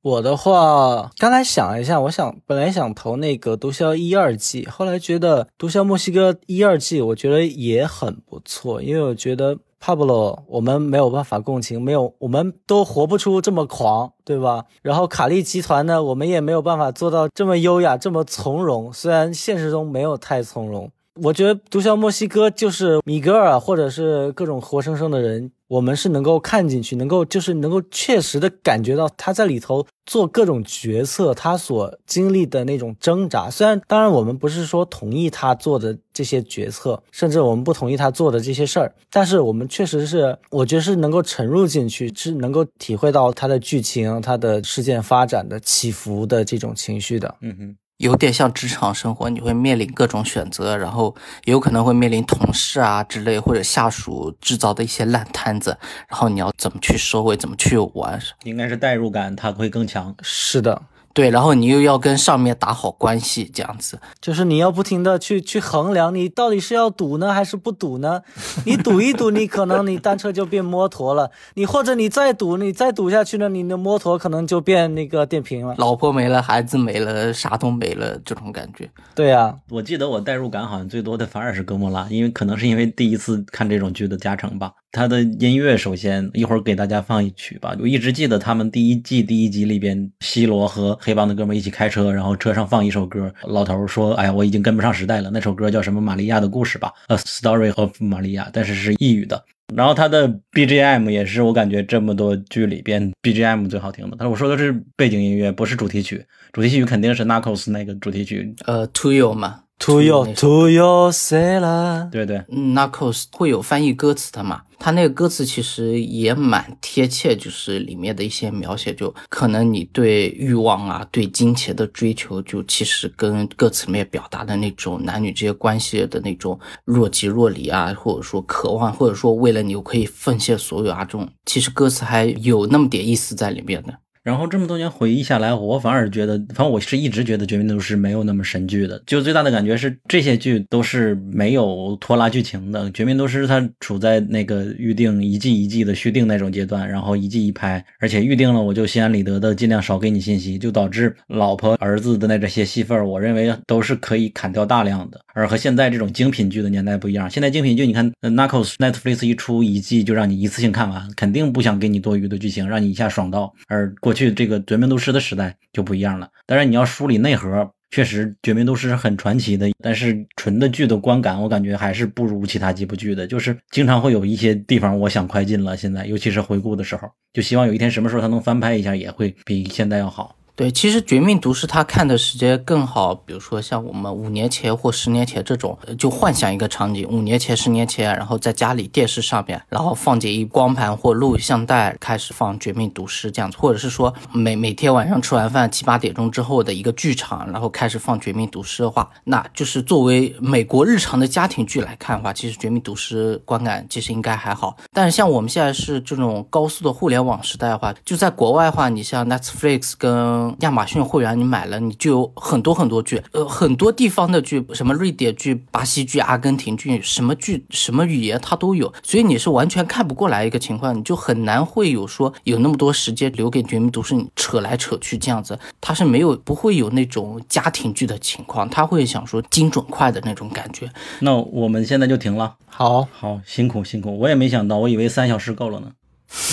我的话，刚才想了一下，我想本来想投那个《毒枭》一二季，后来觉得《毒枭墨西哥》一二季，我觉得也很不错，因为我觉得帕布罗我们没有办法共情，没有我们都活不出这么狂，对吧？然后卡利集团呢，我们也没有办法做到这么优雅、这么从容，虽然现实中没有太从容。我觉得《毒枭墨西哥》就是米格尔，或者是各种活生生的人。我们是能够看进去，能够就是能够确实的感觉到他在里头做各种决策，他所经历的那种挣扎。虽然当然我们不是说同意他做的这些决策，甚至我们不同意他做的这些事儿，但是我们确实是，我觉得是能够沉入进去，是能够体会到他的剧情、他的事件发展的起伏的这种情绪的。嗯哼。有点像职场生活，你会面临各种选择，然后有可能会面临同事啊之类或者下属制造的一些烂摊子，然后你要怎么去收尾，怎么去玩？应该是代入感，它会更强。是的。对，然后你又要跟上面打好关系，这样子，就是你要不停的去去衡量，你到底是要赌呢，还是不赌呢？你赌一赌，你可能你单车就变摩托了；你或者你再赌，你再赌下去呢，你的摩托可能就变那个电瓶了。老婆没了，孩子没了，啥都没了，这种感觉。对呀，我记得我代入感好像最多的反而是哥莫拉，因为可能是因为第一次看这种剧的加成吧。他的音乐，首先一会儿给大家放一曲吧。我一直记得他们第一季第一集里边，西罗和黑帮的哥们一起开车，然后车上放一首歌。老头说：“哎呀，我已经跟不上时代了。”那首歌叫什么？《玛利亚的故事》吧，《A Story of 玛利亚》，但是是异语的。然后他的 BGM 也是我感觉这么多剧里边 BGM 最好听的。他说：“我说的是背景音乐，不是主题曲。主题曲肯定是 Narcos 那个主题曲，呃，To You 嘛。” To your to your 啦。对对，嗯，Narcos 会有翻译歌词的嘛？他那个歌词其实也蛮贴切，就是里面的一些描写，就可能你对欲望啊、对金钱的追求，就其实跟歌词里面表达的那种男女之间关系的那种若即若离啊，或者说渴望，或者说为了你我可以奉献所有啊，这种其实歌词还有那么点意思在里面的。然后这么多年回忆下来，我反而觉得，反正我是一直觉得《绝命毒师》没有那么神剧的。就最大的感觉是，这些剧都是没有拖拉剧情的。《绝命毒师》它处在那个预定一季一季的续订那种阶段，然后一季一拍，而且预定了我就心安理得的尽量少给你信息，就导致老婆儿子的那这些戏份，我认为都是可以砍掉大量的。而和现在这种精品剧的年代不一样，现在精品剧你看《Narcos》Netflix 一出一季就让你一次性看完，肯定不想给你多余的剧情，让你一下爽到。而过去这个绝命毒师的时代就不一样了。当然你要梳理内核，确实绝命毒师是很传奇的，但是纯的剧的观感，我感觉还是不如其他几部剧的。就是经常会有一些地方我想快进了，现在尤其是回顾的时候，就希望有一天什么时候它能翻拍一下，也会比现在要好。对，其实《绝命毒师》他看的时间更好，比如说像我们五年前或十年前这种，就幻想一个场景，五年前、十年前，然后在家里电视上面，然后放进一光盘或录像带，开始放《绝命毒师》这样子，或者是说每每天晚上吃完饭七八点钟之后的一个剧场，然后开始放《绝命毒师》的话，那就是作为美国日常的家庭剧来看的话，其实《绝命毒师》观感其实应该还好。但是像我们现在是这种高速的互联网时代的话，就在国外的话，你像 Netflix 跟亚马逊会员你买了，你就有很多很多剧，呃，很多地方的剧，什么瑞典剧、巴西剧、阿根廷剧，什么剧、什么语言它都有，所以你是完全看不过来一个情况，你就很难会有说有那么多时间留给《绝命毒师》你扯来扯去这样子，他是没有不会有那种家庭剧的情况，他会想说精准快的那种感觉。那我们现在就停了。好，好，辛苦辛苦，我也没想到，我以为三小时够了呢，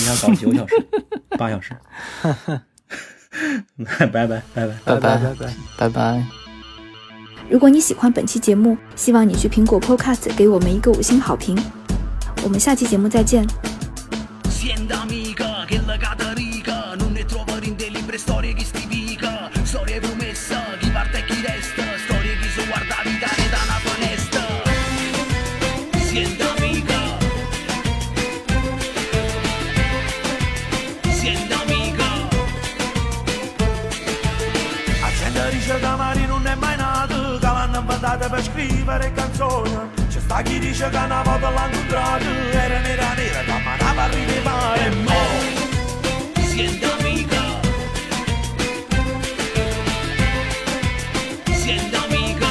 你要搞九小时、八小时。拜拜拜拜拜拜拜拜。拜拜。如果你喜欢本期节目，希望你去苹果 Podcast 给我们一个五星好评。我们下期节目再见。Per scrivere canzoni. C'è sta chi dice che una volta l'ha incontrato, era nera nera, da manava a ridere e mo. Siendo amica Siendo amica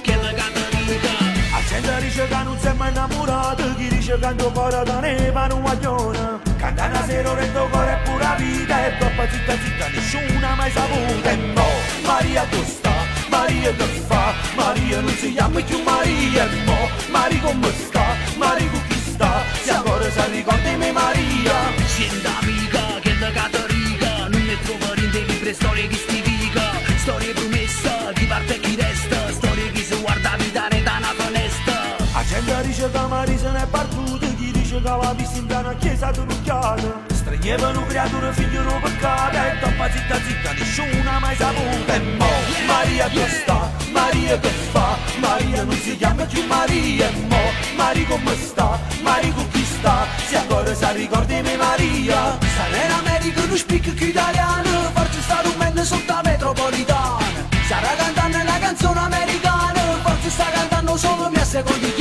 Che la catarica La gente dice che non si è mai innamorato, chi dice che tuo cuore da neva non guaglione. Canta una sera tuo cuore è pura vita, e dopo zitta zitta nessuno ha mai saputo. E mo, Maria tu sta, Maria da Fá, Maria anunciava que o Maria é bom, Maria como está, Maria o que está, se agora já lhe tem Maria. Gente amiga, che da catariga, non ne troverin de libri storie che si dica, storie promessa, chi parte chi resta, storie che si guarda vitare da una finestra. Agenda dice da Marisa ne è partuta, chi dice che la vista in una chiesa trucchiata, Stringevano creature figlio un peccato e dopo zitta zitta nessuno ha mai saputo. E mo, Maria che sta, Maria che fa, Maria non si chiama più Maria. E mo, Maria come sta, Maria con chi sta, se ancora si ricordi me Maria. Sarà America non spicca più italiano, forse sta rumendo sotto la metropolitana. Sarà cantando la canzone americana, forse sta cantando solo mia secondi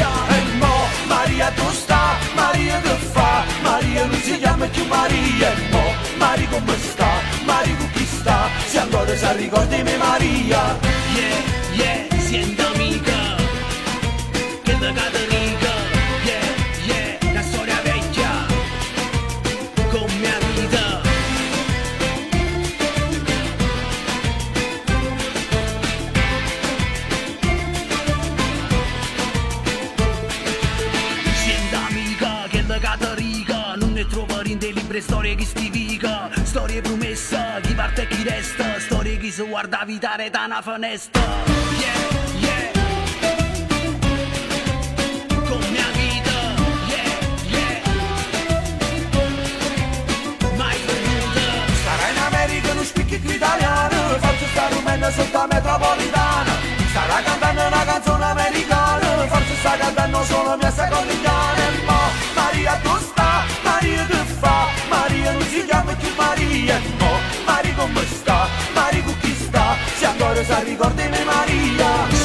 Non si chiama più Maria. E mo, Maria come sta, Maria con chi sta, se ancora si ricordi me Maria. Yeah, yeah, sempre storie chi stivica Storie promessa, chi parte e chi resta Storie che si guarda vitare da una finestra Yeah, yeah. Chicchi italiano Forse sta rumena sotto metropolitana. Starà cantando una canzone americana Forse sta cantando solo mia seconda indiana Ma Maria tu stai Maria, Mariano, diga-me que Maria mo Marigo me está, Marigo que está. Se agora já rigor, dê-me Maria.